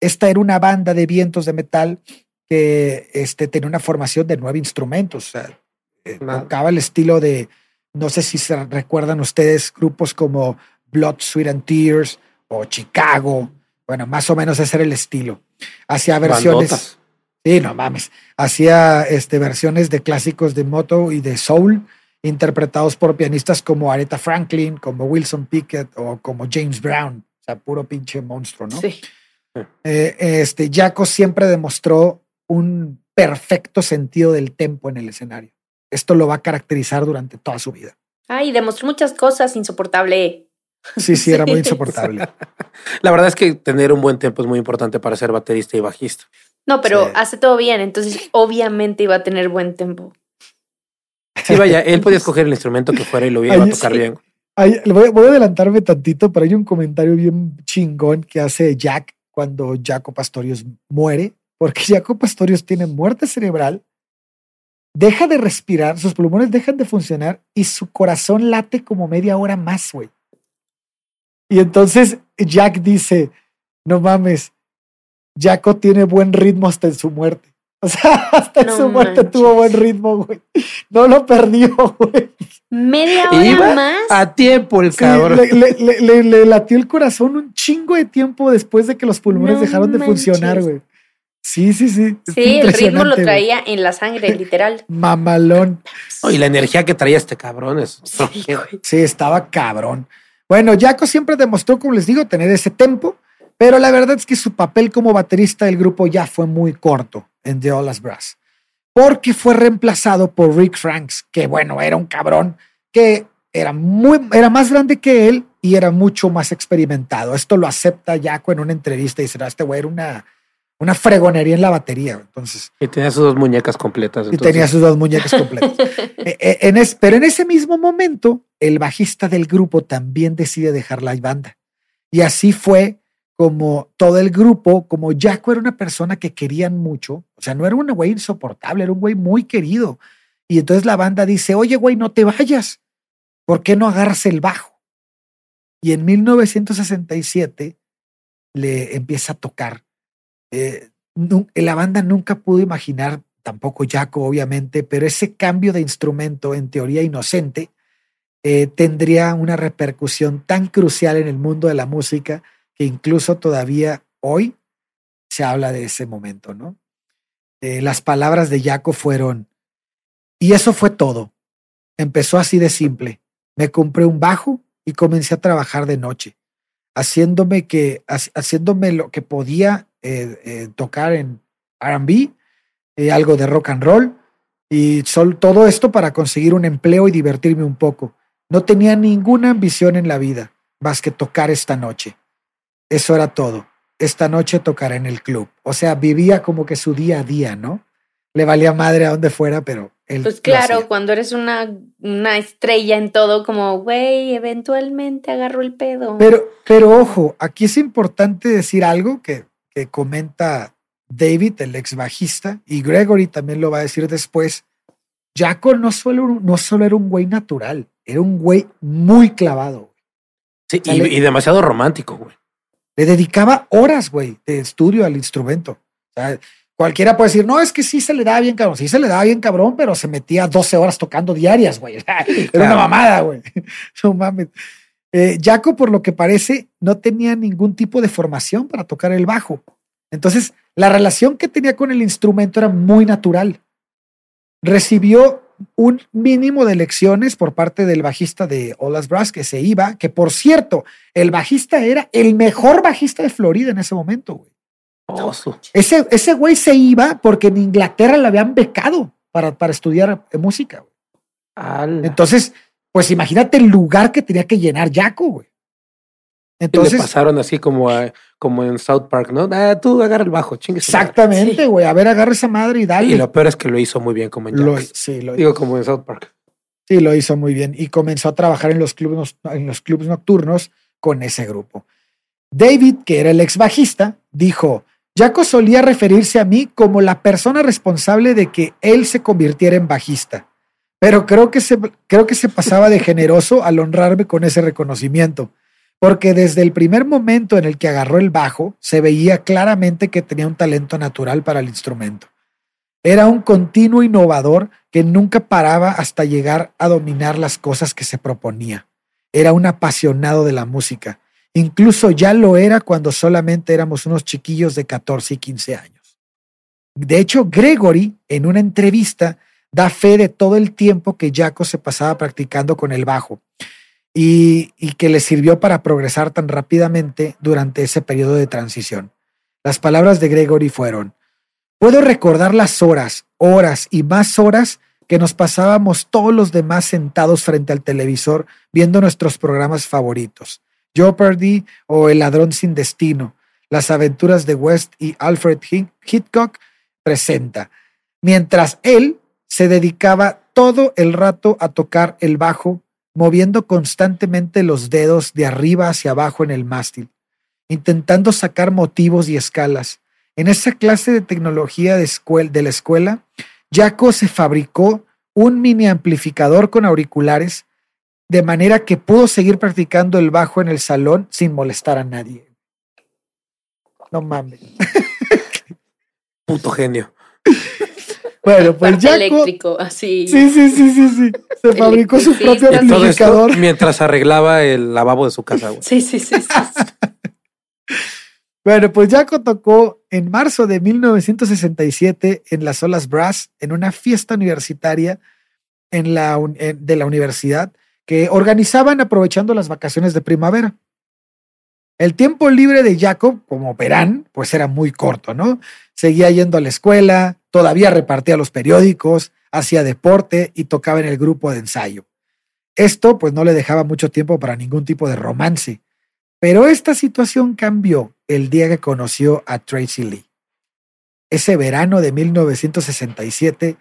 Esta era una banda de vientos de metal que este, tenía una formación de nueve instrumentos. Eh, tocaba el estilo de, no sé si se recuerdan ustedes, grupos como Blood, Sweat and Tears o Chicago. Bueno, más o menos ese era el estilo. Hacía versiones. Sí, no mames. Hacía este, versiones de clásicos de moto y de soul interpretados por pianistas como Aretha Franklin, como Wilson Pickett o como James Brown. O sea, puro pinche monstruo, ¿no? Sí. Eh, este, Jaco siempre demostró un perfecto sentido del tempo en el escenario. Esto lo va a caracterizar durante toda su vida. Ay, demostró muchas cosas, insoportable. Sí, sí, era muy insoportable. La verdad es que tener un buen tempo es muy importante para ser baterista y bajista. No, pero hace todo bien, entonces obviamente iba a tener buen tempo. Sí, vaya, él podía escoger el instrumento que fuera y lo iba a tocar bien. voy, a adelantarme tantito, pero hay un comentario bien chingón que hace Jack cuando Jaco Pastorius muere porque Jaco Pastorius tiene muerte cerebral, deja de respirar, sus pulmones dejan de funcionar y su corazón late como media hora más, güey. Y entonces Jack dice, no mames, Jaco tiene buen ritmo hasta en su muerte. O sea, hasta en su muerte tuvo buen ritmo, güey. No lo perdió, güey. Media hora más. A tiempo el cabrón. Le, latió el corazón un chingo de tiempo después de que los pulmones dejaron de funcionar, güey. Sí, sí, sí. Sí, el ritmo lo traía en la sangre, literal. Mamalón. y la energía que traía este cabrón es. Sí, estaba cabrón. Bueno, Jaco siempre demostró, como les digo, tener ese tempo, pero la verdad es que su papel como baterista del grupo ya fue muy corto en The Olas Brass, porque fue reemplazado por Rick Franks, que bueno, era un cabrón que era, muy, era más grande que él y era mucho más experimentado. Esto lo acepta Jaco en una entrevista y dice, este güey era una, una fregonería en la batería. Entonces, y tenía sus dos muñecas completas. Y tenía sus dos muñecas completas. Eh, eh, en pero en ese mismo momento, el bajista del grupo también decide dejar la banda. Y así fue como todo el grupo, como Jaco era una persona que querían mucho, o sea, no era un güey insoportable, era un güey muy querido. Y entonces la banda dice, oye, güey, no te vayas, ¿por qué no agarras el bajo? Y en 1967 le empieza a tocar. Eh, la banda nunca pudo imaginar, tampoco Jaco, obviamente, pero ese cambio de instrumento, en teoría inocente, eh, tendría una repercusión tan crucial en el mundo de la música que incluso todavía hoy se habla de ese momento, ¿no? Eh, las palabras de Jaco fueron, y eso fue todo. Empezó así de simple. Me compré un bajo y comencé a trabajar de noche, haciéndome, que, haciéndome lo que podía eh, eh, tocar en RB, algo de rock and roll, y todo esto para conseguir un empleo y divertirme un poco. No tenía ninguna ambición en la vida más que tocar esta noche. Eso era todo. Esta noche tocará en el club. O sea, vivía como que su día a día, ¿no? Le valía madre a donde fuera, pero él. Pues claro, cuando eres una, una estrella en todo, como, güey, eventualmente agarro el pedo. Pero, pero ojo, aquí es importante decir algo que, que comenta David, el ex bajista, y Gregory también lo va a decir después. Jaco no solo, no solo era un güey natural, era un güey muy clavado. Sí, y, demasiado romántico, güey. Le dedicaba horas, güey, de estudio al instrumento. O sea, cualquiera puede decir, no, es que sí se le da bien cabrón. Sí se le da bien cabrón, pero se metía 12 horas tocando diarias, güey. Era una mamada, güey. No mames. Eh, Jaco, por lo que parece, no tenía ningún tipo de formación para tocar el bajo. Entonces, la relación que tenía con el instrumento era muy natural. Recibió un mínimo de lecciones por parte del bajista de Olas Brass que se iba, que por cierto, el bajista era el mejor bajista de Florida en ese momento, güey. ese, ese güey se iba porque en Inglaterra le habían becado para, para estudiar música. Entonces, pues imagínate el lugar que tenía que llenar Jaco, güey. Entonces, le pasaron así como, como en South Park, ¿no? Ah, tú agarra el bajo, chingue. Exactamente, güey. A ver, agarra esa madre y dale. Y lo peor es que lo hizo muy bien como en lo, sí, lo Digo, como en South Park. Sí, lo hizo muy bien. Y comenzó a trabajar en los clubes, en los clubes nocturnos con ese grupo. David, que era el ex bajista, dijo: Jaco solía referirse a mí como la persona responsable de que él se convirtiera en bajista. Pero creo que se, creo que se pasaba de generoso al honrarme con ese reconocimiento porque desde el primer momento en el que agarró el bajo, se veía claramente que tenía un talento natural para el instrumento. Era un continuo innovador que nunca paraba hasta llegar a dominar las cosas que se proponía. Era un apasionado de la música. Incluso ya lo era cuando solamente éramos unos chiquillos de 14 y 15 años. De hecho, Gregory, en una entrevista, da fe de todo el tiempo que Jaco se pasaba practicando con el bajo y, que le sirvió para progresar tan rápidamente durante ese periodo de transición. Las palabras de Gregory fueron, puedo recordar las horas, horas y más horas que nos pasábamos todos los demás sentados frente al televisor viendo nuestros programas favoritos, Jeopardy o El ladrón sin destino, las aventuras de West y Alfred Hitchcock presenta, mientras él se dedicaba todo el rato a tocar el bajo moviendo constantemente los dedos de arriba hacia abajo en el mástil, intentando sacar motivos y escalas, en esa clase de tecnología de, de la escuela, Jaco se fabricó un mini amplificador con auriculares de manera que pudo seguir practicando el bajo en el salón sin molestar a nadie. No mames. Puto genio. Bueno, pues ya. eléctrico, así. Sí, sí, sí, sí, sí. Se fabricó su propio amplificador. mientras arreglaba el lavabo de su casa, Sí, sí, sí. bueno, pues Jaco tocó en marzo de 1967 en las Olas Brass en una fiesta universitaria en la, de la universidad que organizaban aprovechando las vacaciones de primavera. El tiempo libre de Jacob, como verán, pues era muy corto, ¿no? Seguía yendo a la escuela, todavía repartía los periódicos, hacía deporte y tocaba en el grupo de ensayo. Esto pues no le dejaba mucho tiempo para ningún tipo de romance. Pero esta situación cambió el día que conoció a Tracy Lee. Ese verano de 1967,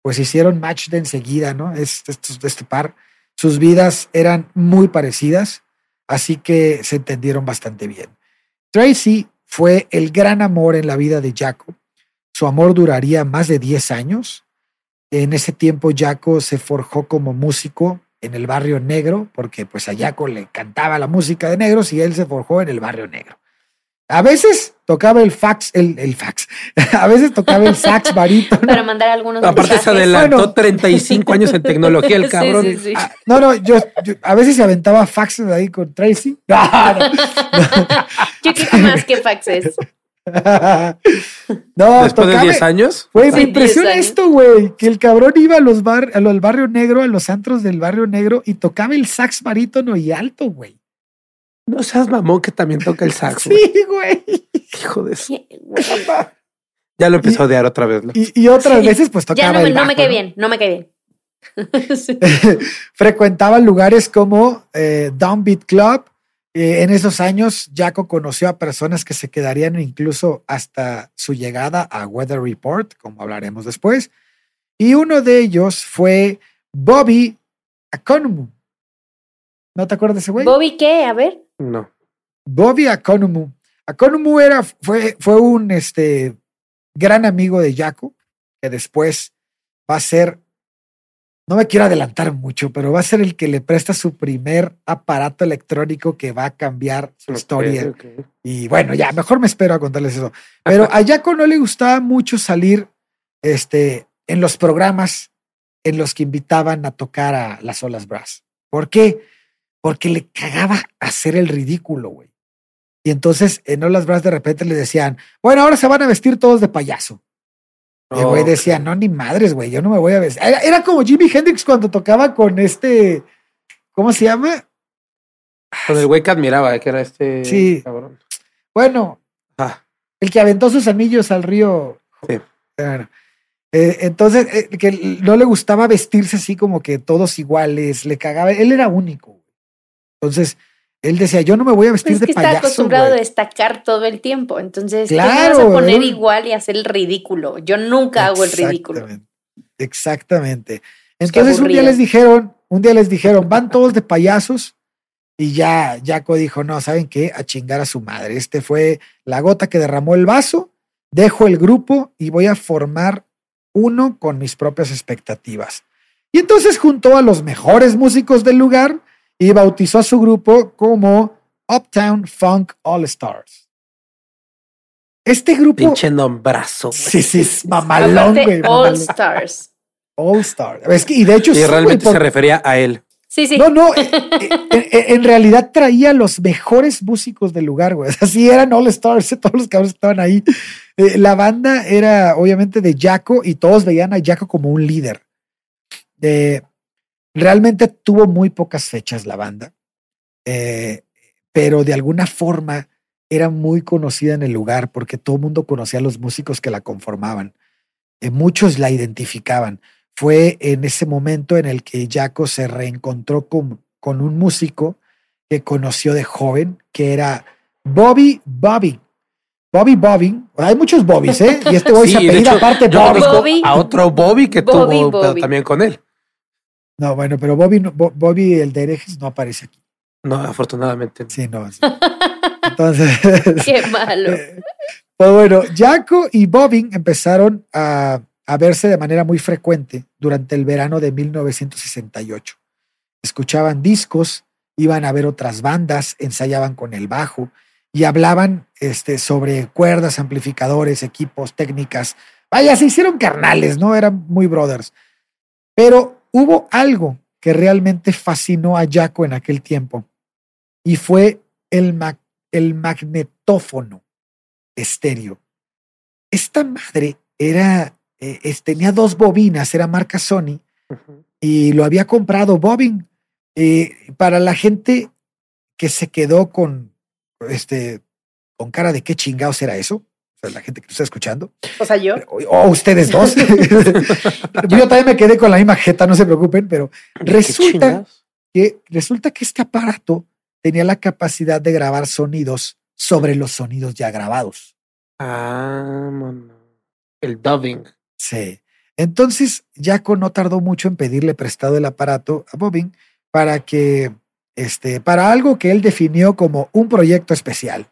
pues hicieron match de enseguida, ¿no? Este, este par. Sus vidas eran muy parecidas así que se entendieron bastante bien. Tracy fue el gran amor en la vida de Jaco. Su amor duraría más de 10 años. En ese tiempo Jaco se forjó como músico en el barrio negro, porque pues a Jaco le cantaba la música de negros y él se forjó en el barrio negro. A veces tocaba el fax, el, el fax. A veces tocaba el sax barito. Para mandar algunos Aparte se adelantó 35 años en tecnología el cabrón. Ah, no, no, yo, a veces se aventaba faxes ahí con Tracy. ¿Qué más que faxes? no, Después de 10 años. Güey, me impresiona esto, güey. Que el cabrón iba a los bar, al barrio negro, a los antros del barrio negro y tocaba el sax barítono y alto, güey. No seas mamón que también toca el saxo. Sí, güey. Hijo de eso. Ya lo empezó a odiar otra vez. Y, otras veces pues tocaba Ya no, el no me cae bien, no me cae bien. Frecuentaba lugares como eh, Downbeat Club. Eh, en esos años, Jaco conoció a personas que se quedarían incluso hasta su llegada a Weather Report, como hablaremos después. Y uno de ellos fue Bobby Akonumu. ¿No te acuerdas de ese güey? ¿Bobby qué? A ver. No. Bobby Akonumu. Akonumu era, fue, fue un este, gran amigo de Jaco, que después va a ser, no me quiero adelantar mucho, pero va a ser el que le presta su primer aparato electrónico que va a cambiar su historia. Y bueno, ya, mejor me espero a contarles eso. Pero a Jaco no le gustaba mucho salir este, en los programas en los que invitaban a tocar a las olas brass. ¿Por qué? porque le cagaba hacer el ridículo, güey. Y entonces en Olas Brass de repente le decían, bueno, ahora se van a vestir todos de payaso. El güey decía, no, ni madres, güey, yo no me voy a vestir. Era, como Jimi Hendrix cuando tocaba con este, ¿cómo se llama? Con el güey que admiraba, que era este sí. cabrón. Bueno, ah. el que aventó sus anillos al río. Sí. Bueno, eh, entonces, eh, que no le gustaba vestirse así como que todos iguales, le cagaba. Él era único. Entonces, él decía, yo no me voy a vestir pues es que Está acostumbrado a destacar todo el tiempo. Entonces, claro, vas a poner igual y hacer el ridículo? Yo nunca hago el ridículo. Exactamente. Entonces, un día les dijeron, un día les dijeron, van todos de payasos. Y ya Jaco dijo, no, ¿saben qué? A chingar a su madre. Este fue la gota que derramó el vaso. Dejo el grupo y voy a formar uno con mis propias expectativas. Y entonces juntó a los mejores músicos del lugar y bautizó a su grupo como Uptown Funk All Stars. Este grupo. Pinche nombrazo. Sí, sí, es mamalón, güey. All Stars. All Stars. Es que, y de hecho. Y realmente se refería a él. Sí, sí. No, no. Eh, eh, eh, en, realidad traía los mejores músicos del lugar, güey. Así eran All Stars, todos los cabros que estaban ahí. la banda era obviamente de Jaco y todos veían a Jaco como un líder. De, Realmente tuvo muy pocas fechas la banda, eh, pero de alguna forma era muy conocida en el lugar porque todo el mundo conocía a los músicos que la conformaban. Eh, muchos la identificaban. Fue en ese momento en el que Jaco se reencontró con, con un músico que conoció de joven, que era Bobby Bobby. Bobby Bobby. Hay muchos Bobbys, ¿eh? Y este Bobby se apellida aparte Bobby. A otro Bobby que tuvo también con él. No, bueno, pero Bobby, Bobby el de herejes no aparece aquí. No, afortunadamente. Sí, no. Entonces. Qué malo. Pues bueno, Jaco y Bobbin empezaron a, a verse de manera muy frecuente durante el verano de 1968. Escuchaban discos, iban a ver otras bandas, ensayaban con el bajo y hablaban este, sobre cuerdas, amplificadores, equipos, técnicas. Vaya, se hicieron carnales, ¿no? Eran muy brothers. Pero hubo algo que realmente fascinó a Jaco en aquel tiempo y fue el, el magnetófono estéreo. Esta madre era, eh, tenía dos bobinas, era marca Sony, y lo había comprado Bobbin. Eh, para la gente que se quedó con, este, con cara de qué chingados era eso, la gente que está escuchando. O sea, yo. O, ustedes dos. yo también me quedé con la misma jeta, no se preocupen, pero resulta que, resulta que este aparato tenía la capacidad de grabar sonidos sobre los sonidos ya grabados. Ah, El dubbing. Sí. Entonces, Jaco no tardó mucho en pedirle prestado el aparato a Bobbin para que, este, para algo que él definió como un proyecto especial.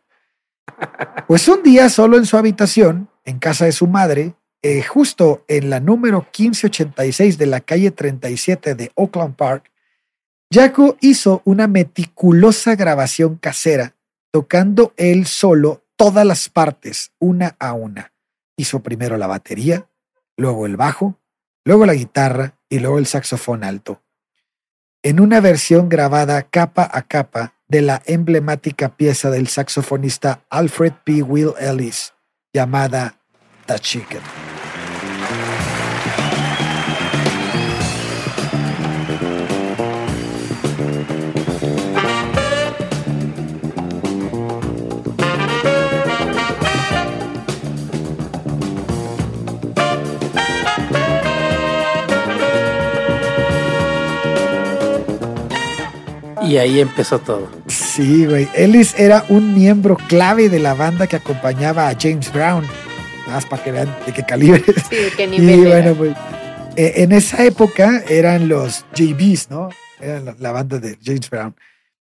Pues un día, solo en su habitación, en casa de su madre, eh, justo en la número 1586 de la calle 37 de Oakland Park, Jaco hizo una meticulosa grabación casera tocando él solo todas las partes, una a una. Hizo primero la batería, luego el bajo, luego la guitarra y luego el saxofón alto. En una versión grabada capa a capa de la emblemática pieza del saxofonista Alfred P. Will Ellis, llamada The Chicken. Y ahí empezó todo. Sí, güey. Ellis era un miembro clave de la banda que acompañaba a James Brown. Nada más para que vean de qué calibre. Sí, de qué nivel. Y bueno, güey. Eh, en esa época eran los JBs, ¿no? Era la, banda de James Brown.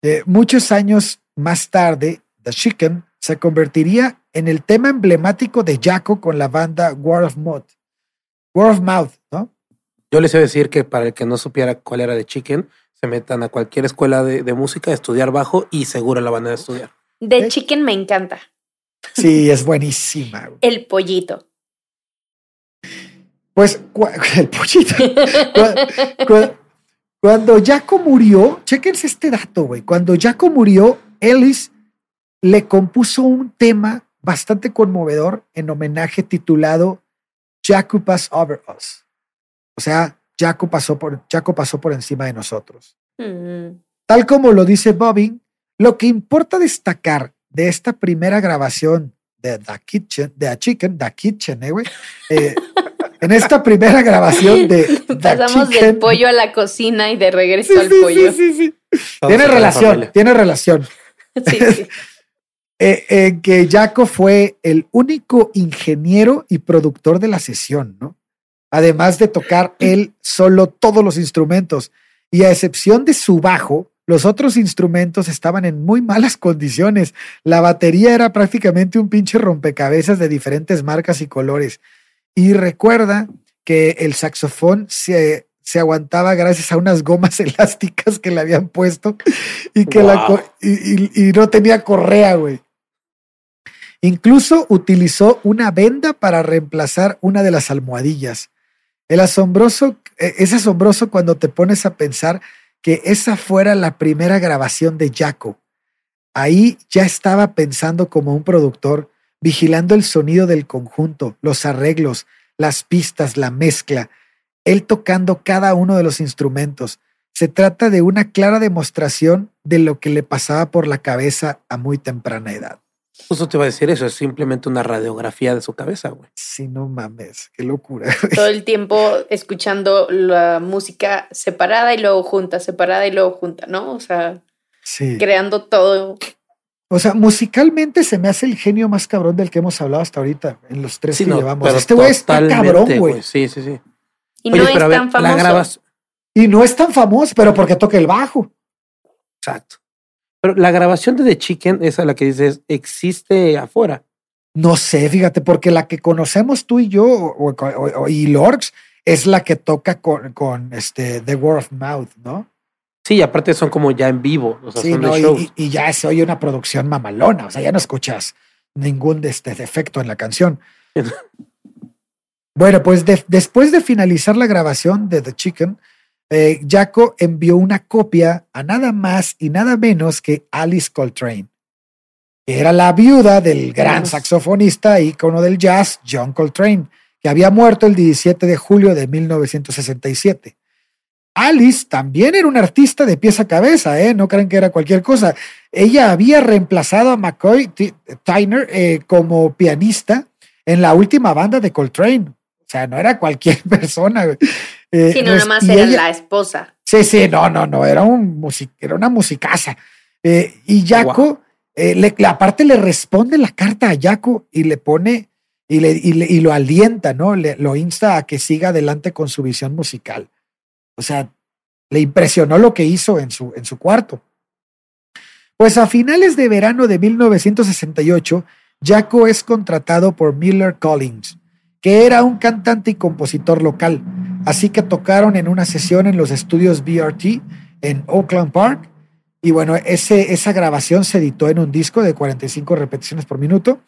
Eh, muchos años más tarde, The Chicken se convertiría en el tema emblemático de Jaco con la banda War of Mouth. War of Mouth, ¿no? Yo les iba a decir que para el que no supiera cuál era The Chicken, se metan a cualquier escuela de, música, a estudiar bajo y seguro la van a estudiar. De Chicken me encanta. Sí, es buenísima. El pollito. Pues el pollito. cuando, Jaco murió, chequense este dato, güey. Cuando Jaco murió, Ellis le compuso un tema bastante conmovedor en homenaje titulado Jaco Pass Over Us. O sea, Jaco pasó por, Jaco pasó por encima de nosotros. Mm. Tal como lo dice Bobby, lo que importa destacar de esta primera grabación de The Kitchen, de A Chicken, The Kitchen, eh, eh en esta primera grabación de The Pasamos del pollo a la cocina y de regreso al pollo. Sí, sí, Tiene relación, tiene relación. Sí, eh, eh, que Jaco fue el único ingeniero y productor de la sesión, ¿no? Además de tocar él solo todos los instrumentos. Y a excepción de su bajo, los otros instrumentos estaban en muy malas condiciones. La batería era prácticamente un pinche rompecabezas de diferentes marcas y colores. Y recuerda que el saxofón se, se aguantaba gracias a unas gomas elásticas que le habían puesto y que la, y, y no tenía correa, güey. Incluso utilizó una venda para reemplazar una de las almohadillas. El asombroso, e, es asombroso cuando te pones a pensar que esa fuera la primera grabación de Jaco. Ahí ya estaba pensando como un productor, vigilando el sonido del conjunto, los arreglos, las pistas, la mezcla, él tocando cada uno de los instrumentos. Se trata de una clara demostración de lo que le pasaba por la cabeza a muy temprana edad. Justo te iba a decir eso, es simplemente una radiografía de su cabeza, güey. Sí, no mames, qué locura. Todo el tiempo escuchando la música separada y luego junta, separada y luego junta, ¿no? O sea, creando todo. O sea, musicalmente se me hace el genio más cabrón del que hemos hablado hasta ahorita, en los tres que llevamos. Este güey está cabrón, güey. Sí, sí, sí. Y no es tan famoso. Y no es tan famoso, pero porque toca el bajo. Exacto. Pero la grabación de The Chicken, esa la que dices, existe afuera. No sé, fíjate, porque la que conocemos tú y yo y Lorx es la que toca con, con este The Word of Mouth, ¿no? Sí, aparte son como ya en vivo. O sea, sí, son no, de y, shows. y- y ya se oye una producción mamalona, o sea, ya no escuchas ningún de este defecto en la canción. Bueno, pues de- después de finalizar la grabación de The Chicken, eh, Jaco envió una copia a nada más y nada menos que Alice Coltrane, que era la viuda del gran saxofonista e ícono del jazz, John Coltrane, que había muerto el 17 de julio de 1967. Alice también era una artista de pies a cabeza, ¿eh? no crean que era cualquier cosa. Ella había reemplazado a McCoy T- Tyner eh, como pianista en la última banda de Coltrane. O sea, no era cualquier persona. Eh, Sí, no, res- nada más y era ella- la esposa. Sí, sí, no, no, no, era, un music, era una musicaza. Eh, y Jaco, Wow. eh, le- le- aparte le responde la carta a Jaco y le pone y, le, y, le- y lo alienta, ¿no? Le, lo insta a que siga adelante con su visión musical. O sea, le impresionó lo que hizo en su, en su cuarto. Pues a finales de verano de 1968, Jaco es contratado por Miller Collins, que era un cantante y compositor local. Así que tocaron en una sesión en los estudios BRT en Oakland Park. Y bueno, ese, esa grabación se editó en un disco de 45 repeticiones por minuto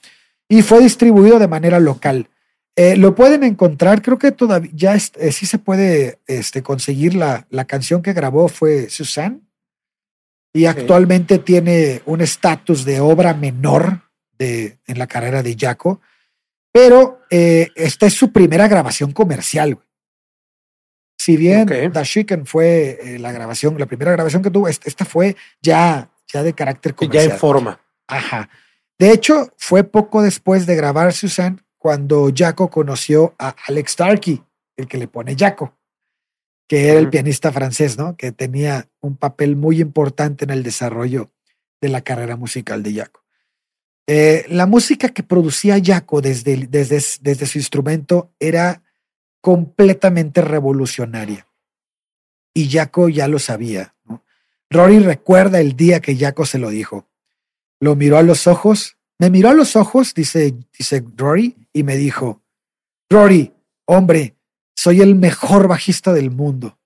y fue distribuido de manera local. Eh, lo pueden encontrar, creo que todavía ya es- eh, sí se puede este, conseguir la, la canción que grabó fue Suzanne y actualmente tiene un estatus de obra menor de, en la carrera de Jaco, pero eh, esta es su primera grabación comercial. güey. Si bien Ok. The Chicken fue eh, la grabación, la primera grabación que tuvo, esta, esta fue ya, ya de carácter ya comercial. en forma. Ajá. De hecho, fue poco después de grabar Susan cuando Jaco conoció a Alex Starkey, el que le pone Jaco, que era el pianista francés, ¿no? Que tenía un papel muy importante en el desarrollo de la carrera musical de Jaco. Eh, la música que producía Jaco desde, desde su instrumento era completamente revolucionaria. Y Jaco ya lo sabía. ¿no? Rory recuerda el día que Jaco se lo dijo. Lo miró a los ojos, me miró a los ojos, dice, dice Rory, y me dijo, Rory, hombre, soy el mejor bajista del mundo.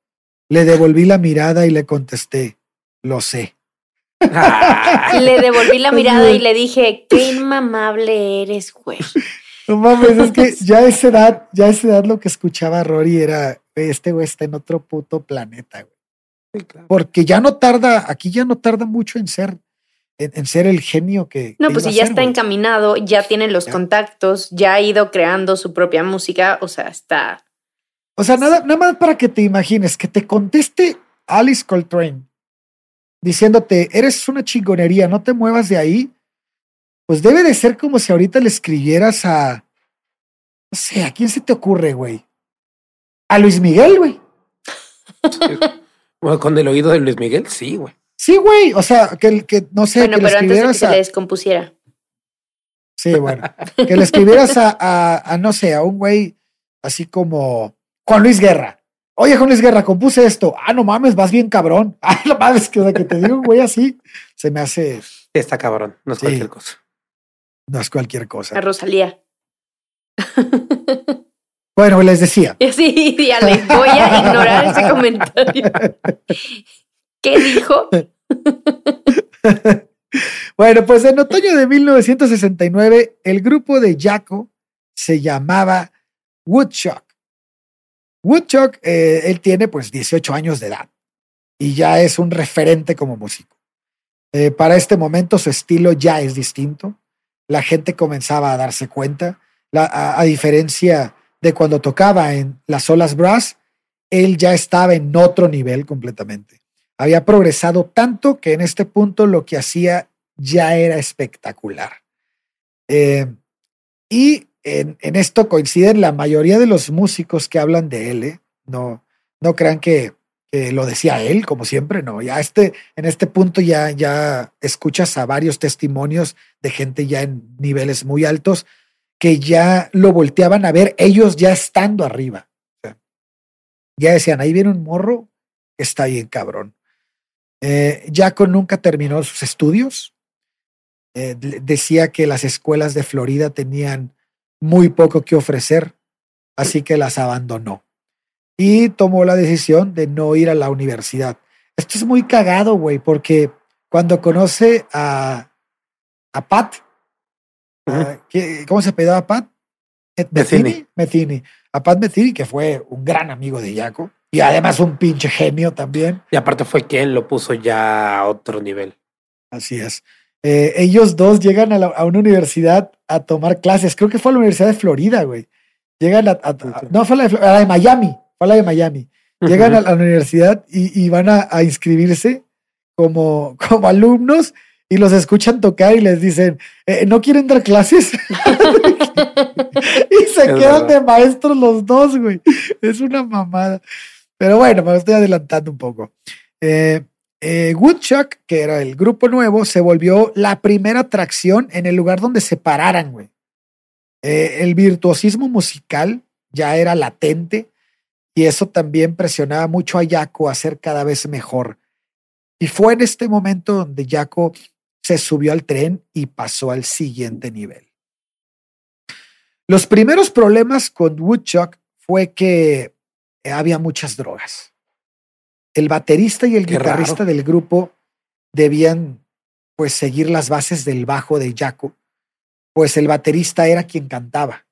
Le devolví la mirada y le contesté, lo sé. Le devolví la mirada y le dije, qué inmamable eres, güey. No mames, es que ya a esa edad, ya a esa edad lo que escuchaba Rory era, "Güey, este güey está en otro puto planeta, güey. Sí, claro. Porque ya no tarda, aquí ya no tarda mucho en ser, en, en ser el genio que. No, que pues si ya ser, está güey. encaminado, ya tiene los Ya. contactos, ya ha ido creando su propia música, o sea, está... O sea, nada, nada más para que te imagines, que te conteste Alice Coltrane diciéndote, eres una chingonería, no te muevas de ahí. Pues debe de ser como si ahorita le escribieras a, no sé, ¿a quién se te ocurre, güey? A Luis Miguel, güey. Bueno, con el oído de Luis Miguel, sí, güey. Sí, güey. O sea, que, el- que no sé, bueno, que le pero antes de que escribieras se le descompusiera. Sí, bueno. que le escribieras a, a, a, no sé, a un güey así como Juan Luis Guerra. Oye, Juan Luis Guerra, compuse esto. Ah, no mames, vas bien cabrón. Ah, no mames, que, o sea, que te digo un güey así, se me hace, Está cabrón, no es Sí. cualquier cosa. No es cualquier A cosa. Rosalía. Bueno, les decía, Y así, díale, voy a ignorar ese comentario. ¿Qué dijo? bueno, pues en otoño de 1969, el grupo de Jaco se llamaba Woodchuck. Woodchuck, eh, él tiene pues 18 años de edad y ya es un referente como músico. Eh, para este momento su estilo ya es distinto. La gente comenzaba a darse cuenta. A diferencia de cuando tocaba en las olas brass, él ya estaba en otro nivel completamente. Había progresado tanto que en este punto lo que hacía ya era espectacular. Eh, y en, en esto coinciden la mayoría de los músicos que hablan de él. ¿eh? No, no crean que, que lo decía él, como siempre, no. Ya este, en este punto ya, ya escuchas a varios testimonios de gente ya en niveles muy altos que ya lo volteaban a ver ellos ya estando arriba. Ya decían, ahí viene un morro está bien cabrón. Eh, Jaco nunca terminó sus estudios. eh, decía que las escuelas de Florida tenían muy poco que ofrecer, así que las abandonó. Y tomó la decisión de no ir a la universidad. Esto es muy cagado, güey, porque cuando conoce a, a Pat, ¿cómo se pedaba Pat? Metheny. Metheny. A Pat Metheny, que fue un gran amigo de Jaco y además un pinche genio también. Y aparte fue quien lo puso ya a otro nivel. Así es. Eh, ellos dos llegan a, una universidad a tomar clases. Creo que fue a la Universidad de Florida, güey. Llegan a, no fue la de, la de Miami, fue la de Miami. Llegan a la universidad y, van a, inscribirse como, como alumnos y los escuchan tocar y les dicen, eh, ¿no quieren dar clases? y se quedan de maestros los dos, güey. Es una mamada. Pero bueno, me estoy adelantando un poco. Eh, eh, Woodchuck, que era el grupo nuevo, se volvió la primera atracción en el lugar donde se pararan, güey. Eh, el virtuosismo musical ya era latente y eso también presionaba mucho a Jaco a ser cada vez mejor. Y fue en este momento donde Jaco se subió al tren y pasó al siguiente nivel. Los primeros problemas con Woodchuck fue que había muchas drogas el baterista y el guitarrista del grupo debían pues seguir las bases del bajo de Jaco, pues el baterista era quien cantaba.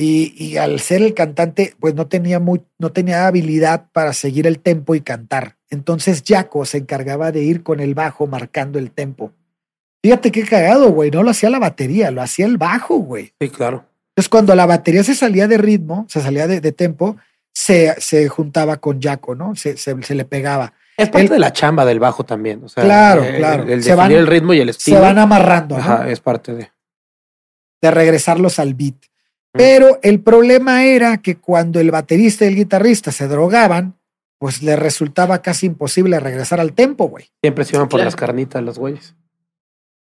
Y, al ser el cantante, pues no tenía, muy, no tenía habilidad para seguir el tempo y cantar. Entonces Jaco se encargaba de ir con el bajo marcando el tempo. Fíjate qué cagado, güey. No lo hacía la batería, lo hacía el bajo, güey. Sí, claro. Entonces, cuando la batería se salía de ritmo, se salía de, de tempo, se, juntaba con Jaco, ¿no? Se, le pegaba. Es parte de la chamba del bajo también. O sea, claro, claro. El, se van, el ritmo y el estilo. Se van amarrando. Ajá, es parte de. De regresarlos al beat. Pero el problema era que cuando el baterista y el guitarrista se drogaban, pues les resultaba casi imposible regresar al tempo, güey. Siempre se iban por las carnitas los güeyes.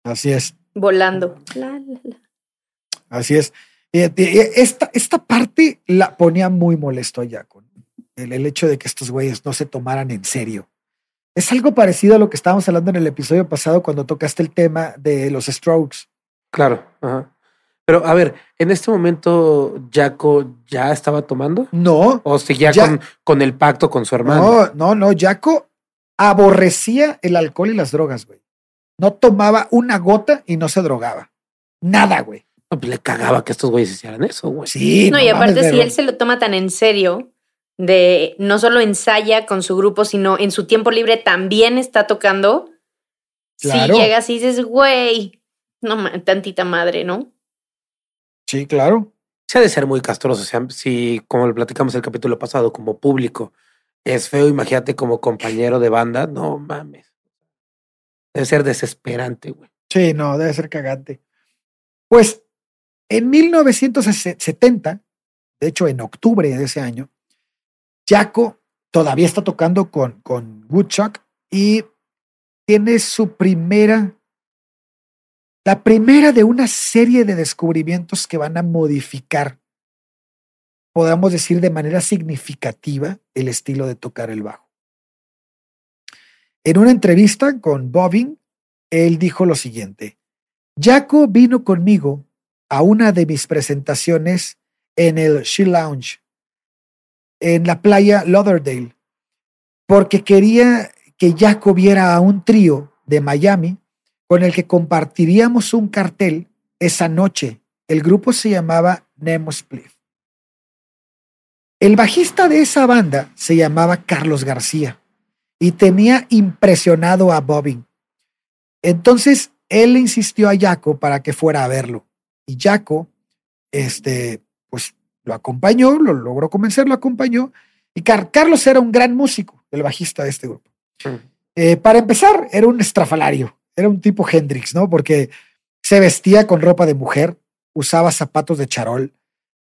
Así es. Volando. Así es. Esta, esta parte la ponía muy molesto ya con el, el hecho de que estos güeyes no se tomaran en serio. Es algo parecido a lo que estábamos hablando en el episodio pasado cuando tocaste el tema de los strokes. Claro. Pero a ver, en este momento, Jaco ya estaba tomando. No. O seguía con, con, el pacto con su hermano. No, no, no. Jaco aborrecía el alcohol y las drogas, güey. No tomaba una gota y no se drogaba. Nada, güey. Pues le cagaba que estos güeyes hicieran eso, güey. Sí. No, y aparte, si él se lo toma tan en serio, de no solo ensaya con su grupo, sino en su tiempo libre también está tocando. Si llegas y dices, güey, no, tantita madre, ¿no? Sí, claro. Se ha de ser muy castroso. O sea, si, como lo platicamos el capítulo pasado, como público es feo, imagínate como compañero de banda, no mames. Debe ser desesperante, güey. Sí, no, debe ser cagante. Pues en 1970, de hecho en octubre de ese año, Jaco todavía está tocando con, con Woodchuck y tiene su primera, la primera de una serie de descubrimientos que van a modificar, podamos decir de manera significativa, el estilo de tocar el bajo. En una entrevista con Bobbing, él dijo lo siguiente, Jaco vino conmigo a una de mis presentaciones en el She Lounge, en la playa Lauderdale, porque quería que Jaco viera a un trío de Miami con el que compartiríamos un cartel esa noche. El grupo se llamaba Nemo Spliff. El bajista de esa banda se llamaba Carlos García y tenía impresionado a Bobbing. Entonces él le insistió a Jaco para que fuera a verlo y Jaco, este, pues lo acompañó, lo logró convencer, lo acompañó. Y Carlos era un gran músico, el bajista de este grupo. Eh, para empezar, era un estrafalario, era un tipo Hendrix, ¿no? Porque se vestía con ropa de mujer, usaba zapatos de charol,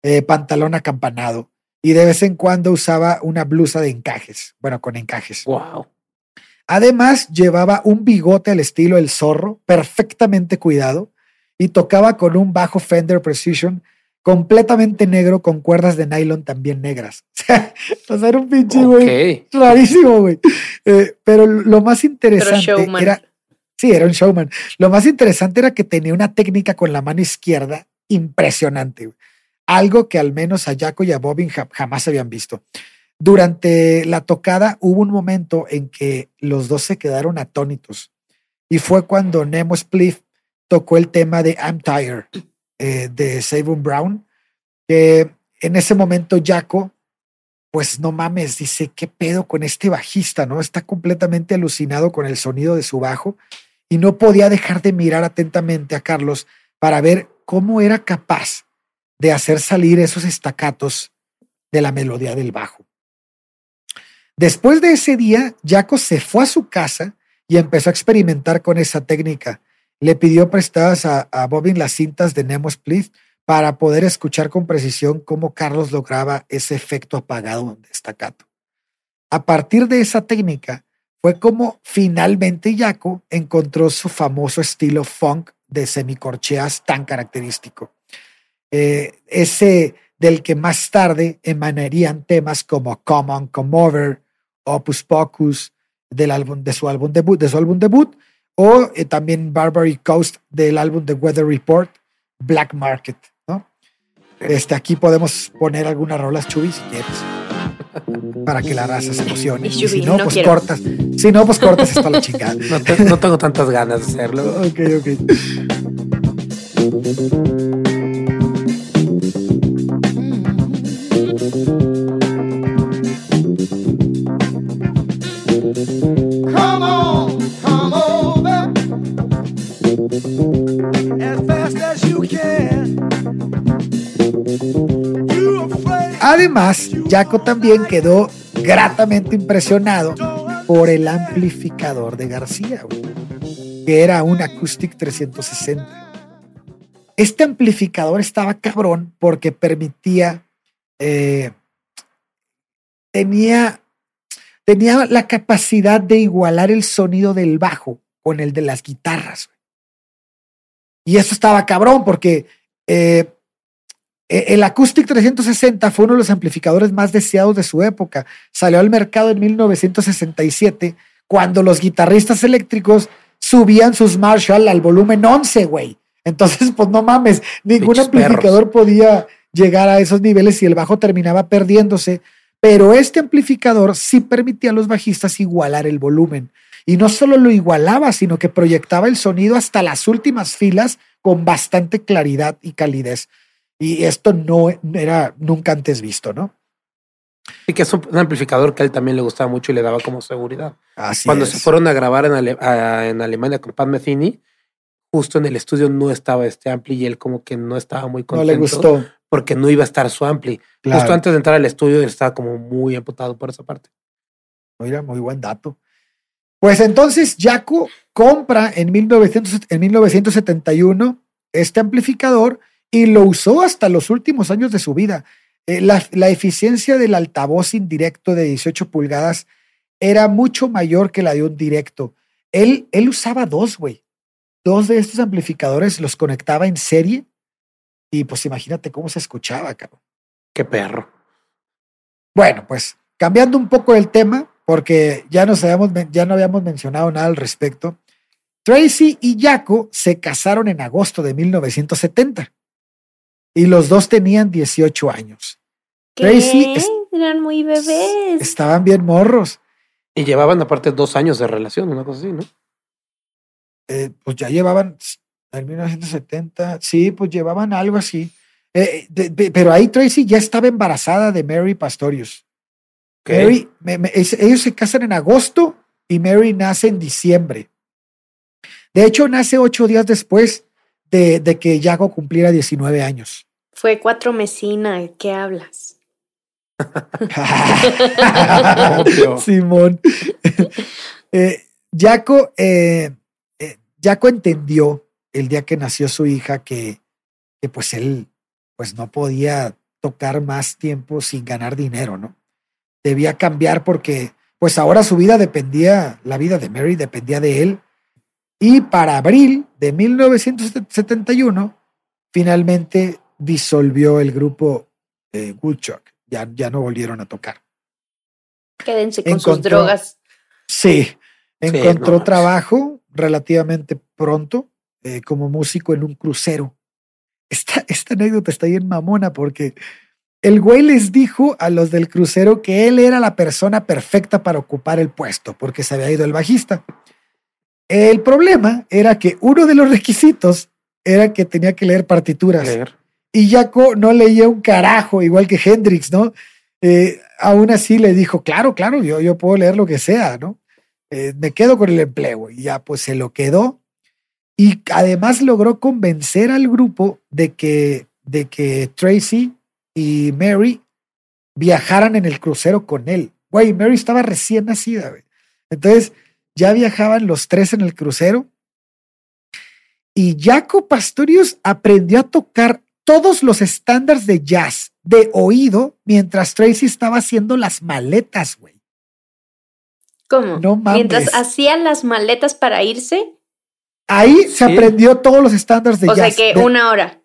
eh, pantalón acampanado y de vez en cuando usaba una blusa de encajes, bueno, con encajes. Wow. Además, llevaba un bigote al estilo El Zorro, perfectamente cuidado, y tocaba con un bajo Fender Precision completamente negro con cuerdas de nylon también negras. o sea, era un pinche güey rarísimo, güey. Eh, pero lo más interesante era Sí, era un showman. Lo más interesante era que tenía una técnica con la mano izquierda impresionante. Algo que al menos a Jaco y a Bobbin jamás habían visto. Durante la tocada hubo un momento en que los dos se quedaron atónitos y fue cuando Nemo Spliff tocó el tema de I'm Tired eh, de Sabon Brown, que en ese momento Jaco, pues no mames, dice, ¿qué pedo con este bajista? ¿No? Está completamente alucinado con el sonido de su bajo y no podía dejar de mirar atentamente a Carlos para ver cómo era capaz de hacer salir esos estacatos de la melodía del bajo. Después de ese día, Jaco se fue a su casa y empezó a experimentar con esa técnica. Le pidió prestadas a, a Bobin las cintas de Nemo Split para poder escuchar con precisión cómo Carlos lograba ese efecto apagado de estacato. A partir de esa técnica, fue como finalmente Jaco encontró su famoso estilo funk de semicorcheas tan característico. Eh, ese del que más tarde emanarían temas como Come On, Come Over, Opus Pocus, del álbum, de su álbum debut, de su álbum debut, o eh, también Barbary Coast del álbum The Weather Report, Black Market. Este, aquí podemos poner algunas rolas chubis si quieres. Para que la raza se emocione. Y, si no, pues cortas. Si no, pues cortas esto a la chingada. No, no tengo tantas ganas de hacerlo. ok, ok. Además, Jaco también quedó gratamente impresionado por el amplificador de García, que era un Acoustic 360. Este amplificador estaba cabrón porque permitía, eh, tenía, tenía la capacidad de igualar el sonido del bajo con el de las guitarras. Y eso estaba cabrón porque eh, el Acoustic 360 fue uno de los amplificadores más deseados de su época. Salió al mercado en 1967 cuando los guitarristas eléctricos subían sus Marshall al volumen 11, güey. Entonces, pues no mames, ningún amplificador podía llegar a esos niveles y el bajo terminaba perdiéndose. Pero este amplificador sí permitía a los bajistas igualar el volumen. Y no solo lo igualaba, sino que proyectaba el sonido hasta las últimas filas con bastante claridad y calidez. Y esto no era nunca antes visto, ¿no? Sí, que es un, amplificador que a él también le gustaba mucho y le daba como seguridad. Así Cuando se fueron a grabar en, en Alemania con Pat Metheny, justo en el estudio no estaba este ampli y él como que no estaba muy contento. No le gustó. Porque no iba a estar su ampli. Justo antes de entrar al estudio él estaba como muy amputado por esa parte. Mira, muy buen dato. Pues entonces Jaco compra en, 1900, en 1971 este amplificador y lo usó hasta los últimos años de su vida. Eh, la, la, eficiencia del altavoz indirecto de 18 pulgadas era mucho mayor que la de un directo. Él, él usaba dos, güey dos de estos amplificadores los conectaba en serie y pues imagínate cómo se escuchaba, cabrón. Qué perro. Bueno, pues cambiando un poco el tema, porque ya, nos habíamos, ya no habíamos mencionado nada al respecto, Tracy y Jaco se casaron en agosto de 1970 y los dos tenían 18 años. ¿Qué? Tracy eran muy bebés. Estaban bien morros. Y llevaban aparte dos años de relación, una cosa así, ¿no? Eh, pues ya llevaban, en 1970, sí, pues llevaban algo así. Eh, pero ahí Tracy ya estaba embarazada de Mary Pastorius. Mary, ellos se casan en agosto y Mary nace en diciembre. De hecho, nace ocho días después de, de que Yago cumpliera 19 años. Fue cuatro mesina, ¿qué hablas? Simón. eh, Jaco eh, Jaco entendió el día que nació su hija que, que pues él pues no podía tocar más tiempo sin ganar dinero, ¿no? Debía cambiar porque pues ahora su vida dependía, la vida de Mary dependía de él. Y para abril de 1971, finalmente disolvió el grupo eh, Woodchuck. Ya, ya no volvieron a tocar. Quédense con sus drogas. Sí, encontró trabajo relativamente pronto eh, como músico en un crucero. Esta, esta anécdota está bien mamona porque el güey les dijo a los del crucero que él era la persona perfecta para ocupar el puesto porque se había ido el bajista. El problema era que uno de los requisitos era que tenía que leer partituras. Y Jaco no leía un carajo, igual que Hendrix, ¿no? Eh, aún así le dijo, claro, claro, yo, yo puedo leer lo que sea, ¿no? Eh, me quedo con el empleo. Y ya pues se lo quedó. Y además logró convencer al grupo de que, de que Tracy y Mary viajaran en el crucero con él. Güey, Mary estaba recién nacida, güey. Entonces, ya viajaban los tres en el crucero. Y Jaco Pastorius aprendió a tocar todos los estándares de jazz de oído mientras Tracy estaba haciendo las maletas, güey. ¿Cómo? No mames. Mientras hacían las maletas para irse. Ahí se aprendió todos los estándares de jazz. O sea que una hora.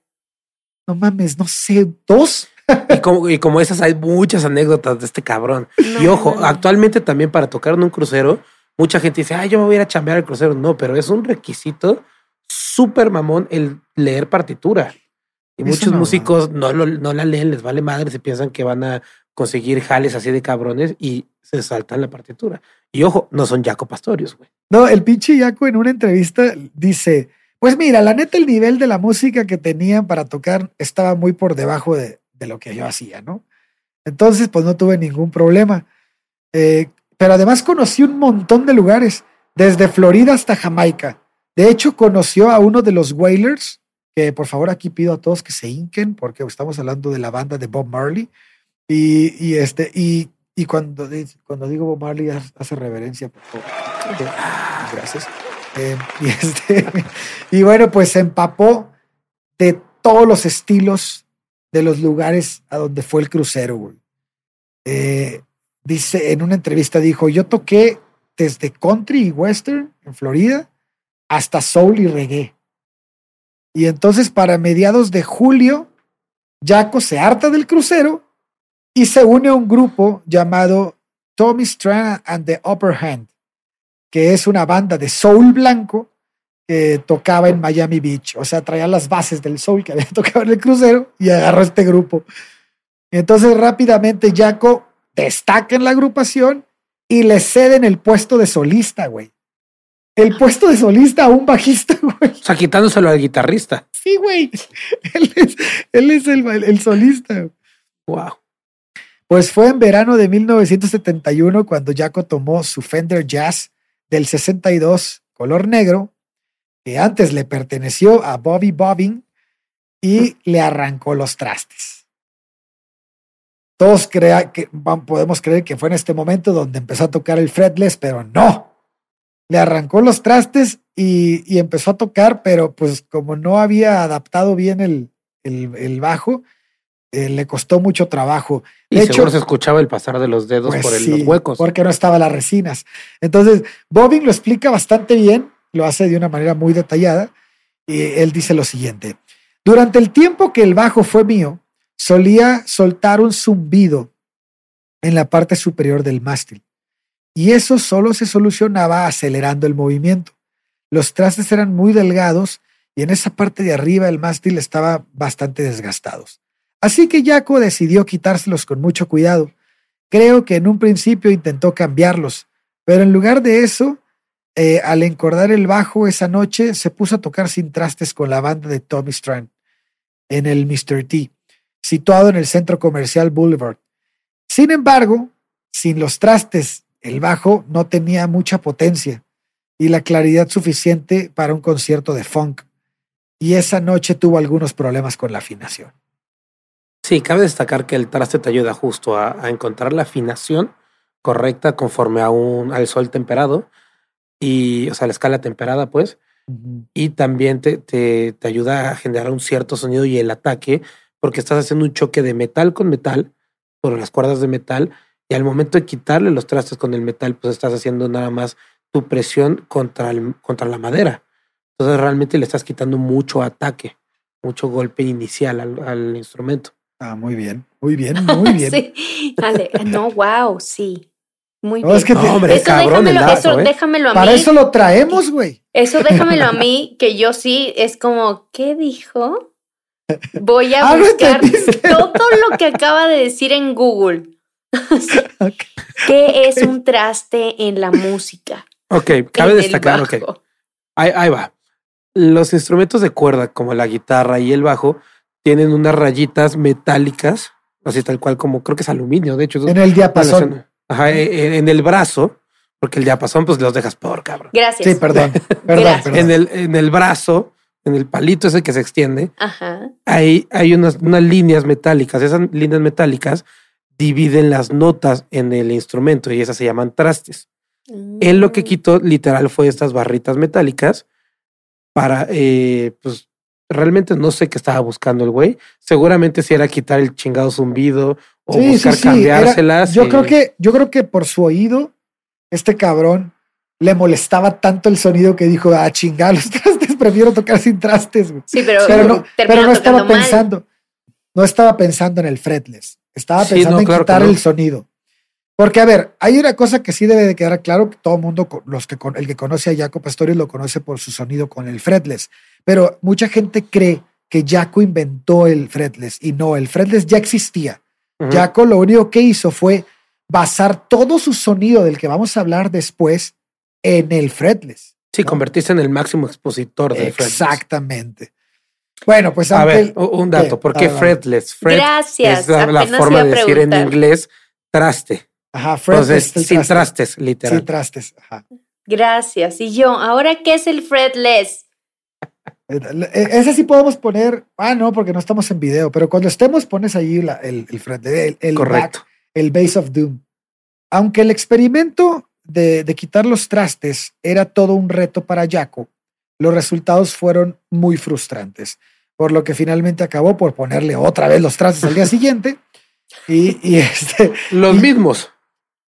No mames, no sé, dos. Y como, y como esas hay muchas anécdotas de este cabrón. y ojo, actualmente también para tocar en un crucero, mucha gente dice, ay, yo me voy a ir a chambear al crucero. No, pero es un requisito súper mamón el leer partitura. Y muchos músicos no, no la leen, les vale madre, se piensan que van a conseguir jales así de cabrones y se saltan la partitura. Y ojo, no son Jaco Pastorius, güey. No, el pinche Jaco en una entrevista dice, pues mira, la neta el nivel de la música que tenían para tocar estaba muy por debajo de, de lo que yo hacía, ¿no? Entonces, pues no tuve ningún problema. Eh, pero además conocí un montón de lugares, desde Florida hasta Jamaica. De hecho, conoció a uno de los Wailers, que por favor aquí pido a todos que se hinquen, porque estamos hablando de la banda de Bob Marley. Y, este, y, cuando, cuando digo Bob Marley, hace reverencia, por favor. Gracias. Eh, y, este, y bueno, pues se empapó de todos los estilos de los lugares a donde fue el crucero, güey. Eh, dice, en una entrevista dijo, yo toqué desde country y western en Florida hasta soul y reggae. Y entonces para mediados de julio, Jaco se harta del crucero y se une a un grupo llamado Tommy Strand and the Upper Hand, que es una banda de soul blanco que tocaba en Miami Beach. O sea, traía las bases del soul que había tocado en el crucero y agarró este grupo. Entonces rápidamente Jaco destaca en la agrupación y le ceden el puesto de solista, güey. El puesto de solista a un bajista, güey. O sea, quitándoselo al guitarrista. Sí, güey. Él es, el, solista. Wow. Pues fue en verano de 1971 cuando Jaco tomó su Fender Jazz del 62 color negro, que antes le perteneció a Bobby Bobbin, y le arrancó los trastes. Todos crea que, podemos creer que fue en este momento donde empezó a tocar el fretless, pero no. Le arrancó los trastes y, empezó a tocar, pero pues como no había adaptado bien el, el, bajo, eh, le costó mucho trabajo. De y hecho, se escuchaba el pasar de los dedos pues por los huecos. Porque no estaban las resinas. Entonces, Bobbing lo explica bastante bien, lo hace de una manera muy detallada. Y él dice lo siguiente: Durante el tiempo que el bajo fue mío, solía soltar un zumbido en la parte superior del mástil. Y eso solo se solucionaba acelerando el movimiento. Los trastes eran muy delgados y en esa parte de arriba el mástil estaba bastante desgastados. Así que Jaco decidió quitárselos con mucho cuidado. Creo que en un principio intentó cambiarlos, pero en lugar de eso, eh, al encordar el bajo esa noche, se puso a tocar sin trastes con la banda de Tommy Strand en el Mr. T situado en el centro comercial Boulevard. Sin embargo, sin los trastes, el bajo no tenía mucha potencia y la claridad suficiente para un concierto de funk. Y esa noche tuvo algunos problemas con la afinación. Sí, cabe destacar que el traste te ayuda justo a, encontrar la afinación correcta conforme a un, al sol temperado y, o sea, la escala temperada, pues. Y también te, te, te ayuda a generar un cierto sonido y el ataque porque estás haciendo un choque de metal con metal por las cuerdas de metal y al momento de quitarle los trastes con el metal, pues estás haciendo nada más tu presión contra, el, contra la madera. Entonces realmente le estás quitando mucho ataque, mucho golpe inicial al, instrumento. Ah, muy bien, muy bien, muy bien. sí, no, wow, sí. Muy No, bien. es que te- No, hombre, eso, cabrón déjamelo, eso ¿eh? déjamelo a para mí. eso lo traemos, güey. Eso déjamelo a mí, que yo sí es como, ¿qué dijo? Voy a Ah, ¿no buscar todo lo que acaba de decir en Google. Ok. ¿Qué es un traste en la música? Ok, cabe En destacar, ok. bajo. Ahí, ahí va. Los instrumentos de cuerda, como la guitarra y el bajo, tienen unas rayitas metálicas, así tal cual como creo que es aluminio, de hecho. En el diapasón. Ajá, en, en el brazo, porque el diapasón pues los dejas por cabrón. Gracias. Sí, perdón. Perdón, Gracias. perdón. En el, en el brazo, en el palito ese que se extiende, Ajá. hay, hay unas, unas líneas metálicas. Esas líneas metálicas dividen las notas en el instrumento y esas se llaman trastes. Él lo que Mm. quitó literal fue estas barritas metálicas para, eh, pues realmente no sé qué estaba buscando el güey. Seguramente si era quitar el chingado zumbido o Sí, buscar sí, era- cambiárselas. yo y- creo que, yo creo que por su oído, este cabrón le molestaba tanto el sonido que dijo, ah, chingar los trastes, prefiero tocar sin trastes, güey. Sí, pero, Pero no, pero no estaba mal. pensando, no estaba pensando en el fretless, estaba Sí, pensando no, en claro quitar no. el sonido. Porque, a ver, hay una cosa que sí debe de quedar claro, que todo el mundo, los que el que conoce a Jaco Pastorius lo conoce por su sonido con el fretless, pero mucha gente cree que Jaco inventó el fretless y no, el fretless ya existía. Jaco lo único que hizo fue basar todo su sonido del que vamos a hablar después en el fretless. Sí, ¿no? convertirse en el máximo expositor del fretless. Exactamente. Bueno, pues A ver, el- un dato. ¿Qué? ¿Por qué fretless? Fret Gracias. es la, forma de decir en inglés traste. Ajá, fretless. Entonces, sin traste. trastes, literal. Sin trastes. Ajá. Gracias. Y yo, ¿ahora qué es el fretless? Eh, Ese sí podemos poner. Ah, no, porque no estamos en video, pero cuando estemos, pones ahí la- el, el, fret- el, el Correcto. back, el Base of Doom. Aunque el experimento de, de quitar los trastes era todo un reto para Jaco, los resultados fueron muy frustrantes, por lo que finalmente acabó por ponerle otra vez los trastes al día siguiente. Y, y este, Los Y- mismos.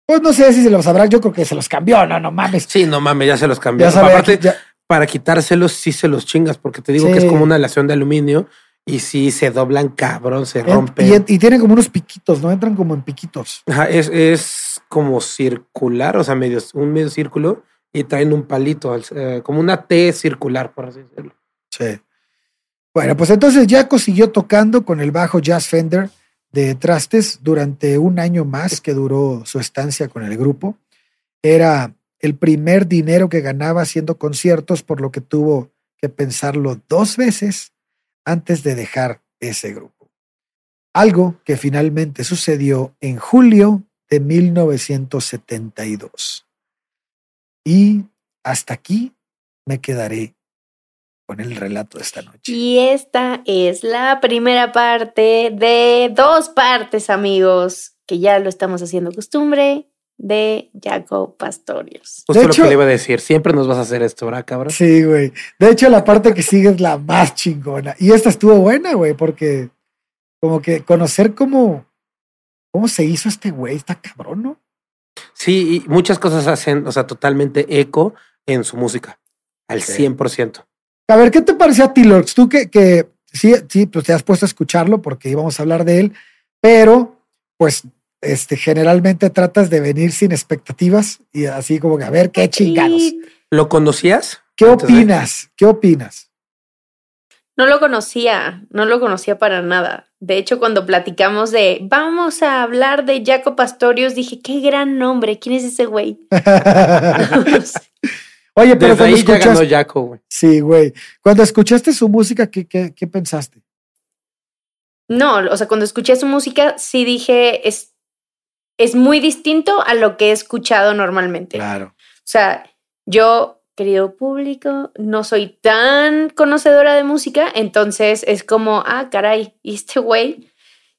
pues no sé si se los habrá, yo creo que se los cambió, no, no mames. Sí, no mames, ya se los cambió. Ya sabe, Aparte, aquí ya- para quitárselos sí se los chingas, porque te digo que Sí. es como una aleación de aluminio y sí se doblan cabrón, se en- rompen. y, y tienen como unos piquitos, ¿no? Entran como en piquitos. Ajá, es, es como circular, o sea, medio, un medio círculo y traen un palito, al- eh, como una T circular, por así decirlo. Sí. Bueno, pues entonces Jaco siguió tocando con el bajo Jazz Fender de trastes durante un año más que duró su estancia con el grupo. Era el primer dinero que ganaba haciendo conciertos, por lo que tuvo que pensarlo dos veces antes de dejar ese grupo. Algo que finalmente sucedió en julio de 1972. Y hasta aquí me quedaré con el relato de esta noche. Y esta es la primera parte de dos partes, amigos, que ya lo estamos haciendo costumbre, de Jaco Pastorius. Justo De lo hecho- que le iba a decir, siempre nos vas a hacer esto, ¿verdad, cabrón? Sí, güey. De hecho, la parte que sigue es la más chingona. Y esta estuvo buena, güey, porque como que conocer cómo, cómo se hizo este güey, está cabrón, ¿no? Sí, y muchas cosas hacen, o sea, totalmente eco en su música, al Sí. 100%. A ver, ¿qué te pareció a ti, Lorx? Tú que, que sí, sí, pues te has puesto a escucharlo porque íbamos a hablar de él, pero pues este, generalmente tratas de venir sin expectativas y así como que a ver qué chingados. ¿Lo conocías? ¿Qué opinas? ¿Qué opinas? no lo conocía, no lo conocía para nada. De hecho, cuando platicamos de vamos a hablar de Jaco Pastorius, dije, qué gran nombre, ¿quién es ese güey? Oye, pero Desde cuando ahí ya ganó escuchas, Jaco, güey. sí, güey, cuando escuchaste su música, ¿qué, qué, qué pensaste? No, o sea, cuando escuché su música, sí dije, es, es muy distinto a lo que he escuchado normalmente. Claro. O sea, yo, querido público, no soy tan conocedora de música, entonces es como, ah, caray, y este güey,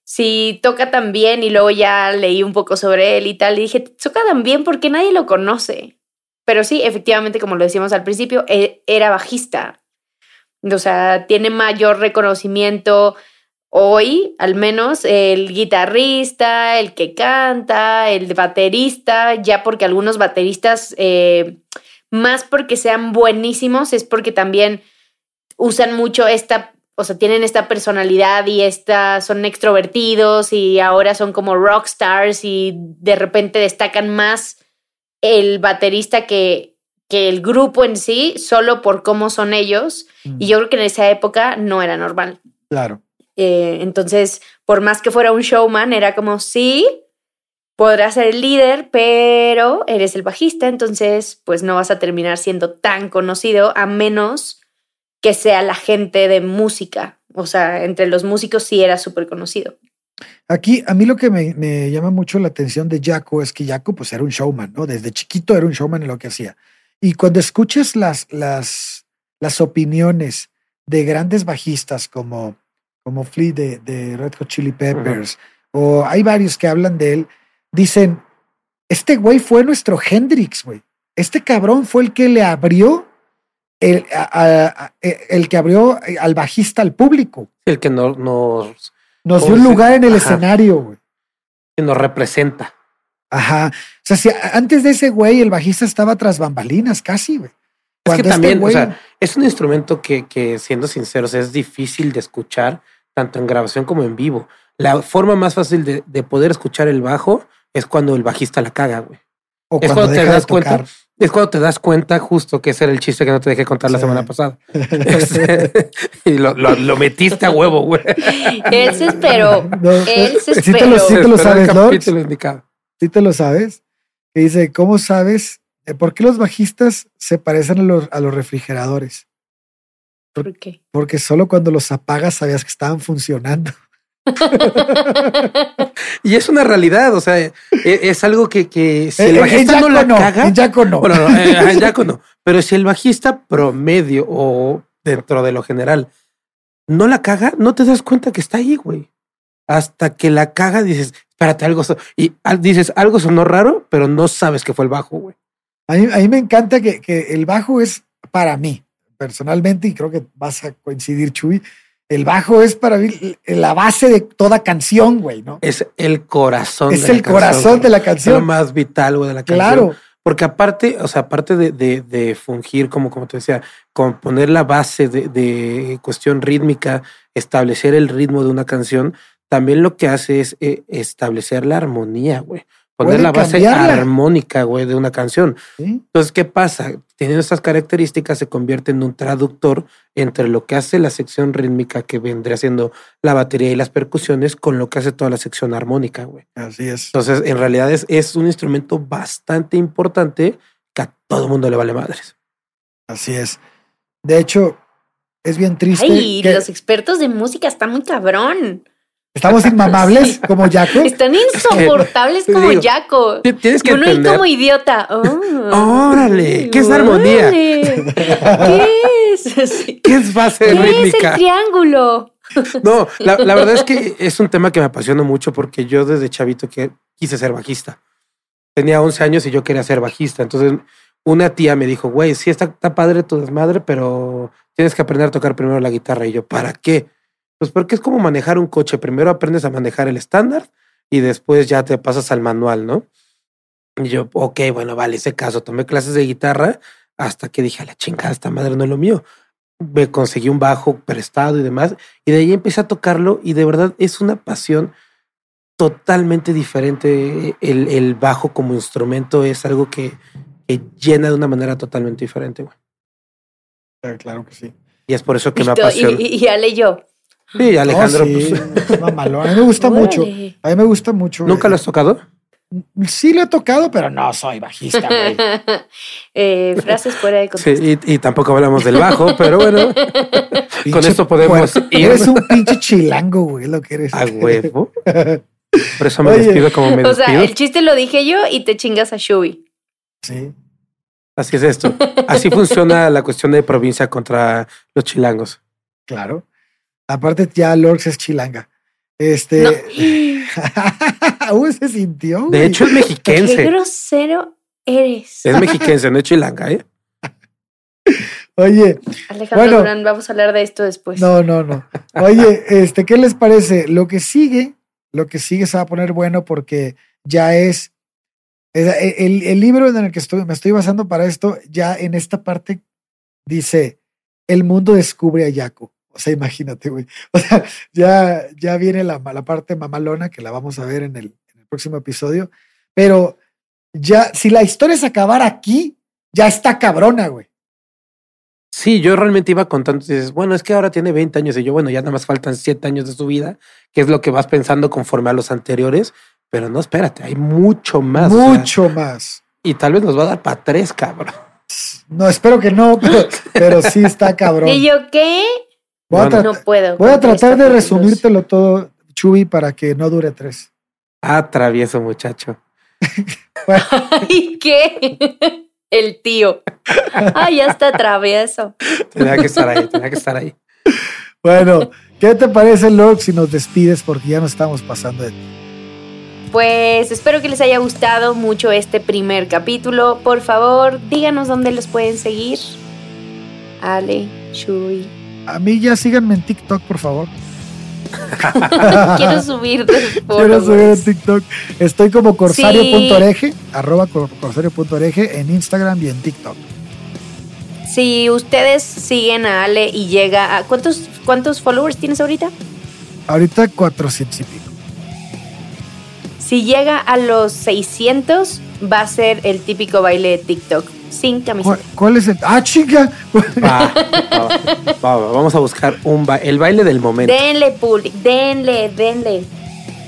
si toca tan bien, y luego ya leí un poco sobre él y tal, y dije, toca tan bien porque nadie lo conoce. Pero sí, efectivamente, como lo decíamos al principio, e- era bajista. O sea, tiene mayor reconocimiento hoy, al menos, el guitarrista, el que canta, el baterista, ya porque algunos bateristas, eh, más porque sean buenísimos, es porque también usan mucho esta, o sea, tienen esta personalidad y esta, son extrovertidos y ahora son como rockstars y de repente destacan más el baterista que, que el grupo en sí, solo por cómo son ellos. Y yo creo que en esa época no era normal. Claro. Eh, entonces, por más que fuera un showman, era como, sí, podrás ser el líder, pero eres el bajista, entonces pues no vas a terminar siendo tan conocido a menos que sea la gente de música. O sea, entre los músicos sí era súper conocido. Aquí, a mí lo que me, llama mucho la atención de Jaco es que Jaco pues era un showman, ¿no? Desde chiquito era un showman en lo que hacía. Y cuando escuchas las, las, las opiniones de grandes bajistas como, como Flea de, de Red Hot Chili Peppers, o hay varios que hablan de él, dicen, este güey fue nuestro Hendrix, güey. Este cabrón fue el que le abrió el, el que abrió al bajista al público. El que nos... Nos, nos dio un lugar en el escenario, güey. Que nos representa. Ajá. O sea, si antes de ese güey el bajista estaba tras bambalinas casi, güey. Es que este también, o sea, es un instrumento que, que, siendo sinceros, es difícil de escuchar, tanto en grabación como en vivo. La forma más fácil de, de poder escuchar el bajo es cuando el bajista la caga, güey. O es cuando, te das cuenta. Es cuando te das cuenta justo que ese era el chiste que no te dejé contar la semana pasada. Y lo, lo, metiste a huevo, güey. Él se esperó. Él se esperó. Sí te lo, sí te lo sabes, ¿no? Sí te lo sabes. Que dice, ¿cómo sabes por qué los bajistas se parecen a los, a los refrigeradores? ¿Por qué? Porque solo cuando los apagas sabías que estaban funcionando. y es una realidad, o sea, e, es, algo que, que si el bajista no la caga. En Jaco no. Bueno, no, en Jaco no. Pero si el bajista promedio o dentro de lo general no la caga, no te das cuenta que está ahí, güey. Hasta que la caga dices, espérate, algo. Y dices, algo sonó raro, pero no sabes que fue el bajo, güey. A mí, a mí me encanta que, que el bajo es para mí, personalmente, y creo que vas a coincidir, Chuy el bajo es para mí la base de toda canción, güey, ¿no? Es el corazón. Es el corazón de la canción. lo más vital, güey, de la canción. Claro. Porque aparte, o sea, aparte de, de, fungir como, como te decía, componer la base de, de, cuestión rítmica, establecer el ritmo de una canción, también lo que hace es eh, establecer la armonía, güey poner la base armónica, güey, de una canción. Entonces, ¿qué pasa? Teniendo estas características, se convierte en un traductor entre lo que hace la sección rítmica, que vendría siendo la batería y las percusiones, con lo que hace toda la sección armónica, güey. Así es. Entonces, en realidad es, es un instrumento bastante importante que a todo mundo le vale madres. Así es. De hecho, es bien triste. Ay, los expertos de música están muy cabrón. Estamos inmamables como Jaco. Están insoportables como Jaco. Tienes que y uno es como idiota. Oh, órale, ¿qué es armonía? ¿Qué es? ¿Qué es base ¿Qué rítmica? es el triángulo? No, la, la, verdad es que es un tema que me apasiona mucho porque yo desde chavito que quise ser bajista. Tenía 11 años y yo quería ser bajista. Entonces una tía me dijo, güey, sí está, está padre tu desmadre, pero tienes que aprender a tocar primero la guitarra. Y yo, ¿para qué? Pues porque es como manejar un coche. Primero aprendes a manejar el estándar y después ya te pasas al manual, ¿no? Y yo, ok, bueno, vale, ese caso. Tomé clases de guitarra hasta que dije, a la chingada, esta madre no es lo mío. Me conseguí un bajo prestado y demás. Y de ahí empecé a tocarlo y de verdad es una pasión totalmente diferente. El, el bajo como instrumento es algo que, llena de una manera totalmente diferente, güey. Claro que sí. Y es por eso que me apasiona. Y, y, y yo, Sí, Alejandro. pues... A mí me gusta mucho. A mí me gusta mucho. ¿Nunca lo has tocado? Sí lo he tocado, pero no soy bajista, güey. eh, frases fuera de contexto. Sí, y, tampoco hablamos del bajo, pero bueno. con esto podemos ir. Eres un pinche chilango, güey, lo que eres. A huevo. Por eso me despido como me despido. O sea, el chiste lo dije yo y te chingas a Shubi. Sí. Así es esto. Así funciona la cuestión de provincia contra los chilangos. Claro. Aparte, ya Lorx es chilanga. Este. se sintió. De hecho, es mexiquense. Qué grosero eres. Es mexiquense, no es chilanga, ¿eh? Oye. Alejandro Durán, vamos a hablar de esto después. No, no, no. Oye, este, ¿qué les parece? Lo que sigue, lo que sigue se va a poner bueno porque ya es. El, el libro en el que estoy, me estoy basando para esto, ya en esta parte dice: El mundo descubre a Yaco O sea, imagínate, güey. O sea, ya, ya viene la, la parte mamalona que la vamos a ver en el, en el próximo episodio. Pero ya, si la historia se acabara aquí, ya está cabrona, güey. Sí, yo realmente iba contando, dices, bueno, es que ahora tiene 20 años y yo, bueno, ya nada más faltan 7 años de su vida, que es lo que vas pensando conforme a los anteriores, pero no, espérate, hay mucho más. o sea, Mucho más. y tal vez nos va a dar para tres, cabrón. No, espero que no, pero, pero sí está cabrón. ¿Y yo qué? Voy a, Bueno. No puedo. voy a tratar de resumírtelo todo, Chuy, para que no dure tres. Ah, travieso muchacho. ¿Y qué? El tío. Ay, ya está travieso. Tenía que estar ahí, tenía que estar ahí. Bueno, ¿qué te parece, Lord, si nos despides? Porque ya nos estamos pasando de ti. Pues espero que les haya gustado mucho este primer capítulo. Por favor, díganos dónde los pueden seguir. Ale, Shui. A mí ya síganme en TikTok, por favor. Quiero subir Quiero subir en. TikTok. Estoy como corsario.oreje, arroba cor- corsario.oreje en Instagram y en TikTok. Si ustedes siguen a Ale y llega a... ¿Cuántos, cuántos followers tienes ahorita? Ahorita 400 y pico. Si llega a los 600, va a ser el típico baile de TikTok. Sin ¿Cuál, camiseta. cuál es el...? ¡Ah, chica! Va, va, va, va, vamos a buscar un ba- el baile del momento. Denle, public, denle, denle.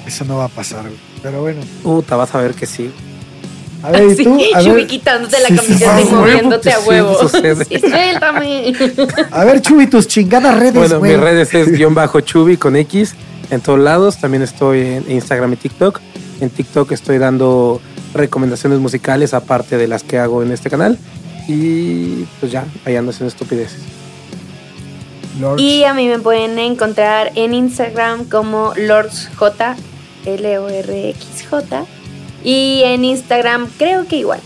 Eso no va a pasar, güey. Pero bueno. Puta, vas a ver que sí. A ver, ¿y Sí, tú? A Shubi ver, quitándote la Sí, sí, camiseta sí, y sí, moviéndote a sí, huevo. sucede. Sí, suéltame. a ver, Chuy, tus chingadas redes, Bueno, güey. mis redes es guion bajo chubi con X en todos lados. También estoy en Instagram y TikTok. En TikTok estoy dando recomendaciones musicales aparte de las que hago en este canal. Y pues ya, ahí ando haciendo estupideces. Lords. Y a mí me pueden encontrar en Instagram como LordsJ, L-O-R-X-J. Y en Instagram creo que igual.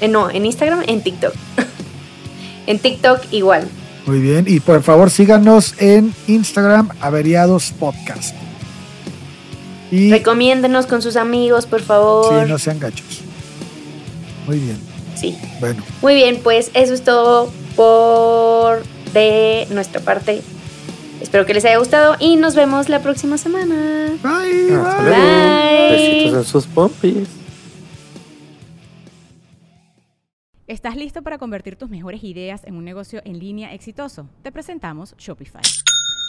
Eh, no, en Instagram, en TikTok. en TikTok igual. Muy bien. Y por favor, síganos en Instagram, Averiados Podcast. Y Recomiéndenos con sus amigos, por favor. sí, no sean gachos. Muy bien. sí. Bueno, Muy bien, pues eso es todo por de nuestra parte. Espero que les haya gustado y nos vemos la próxima semana. bye. Hasta bye. luego. Bye. Besitos en sus pompis. ¿Estás listo para convertir tus mejores ideas en un negocio en línea exitoso? Te presentamos Shopify.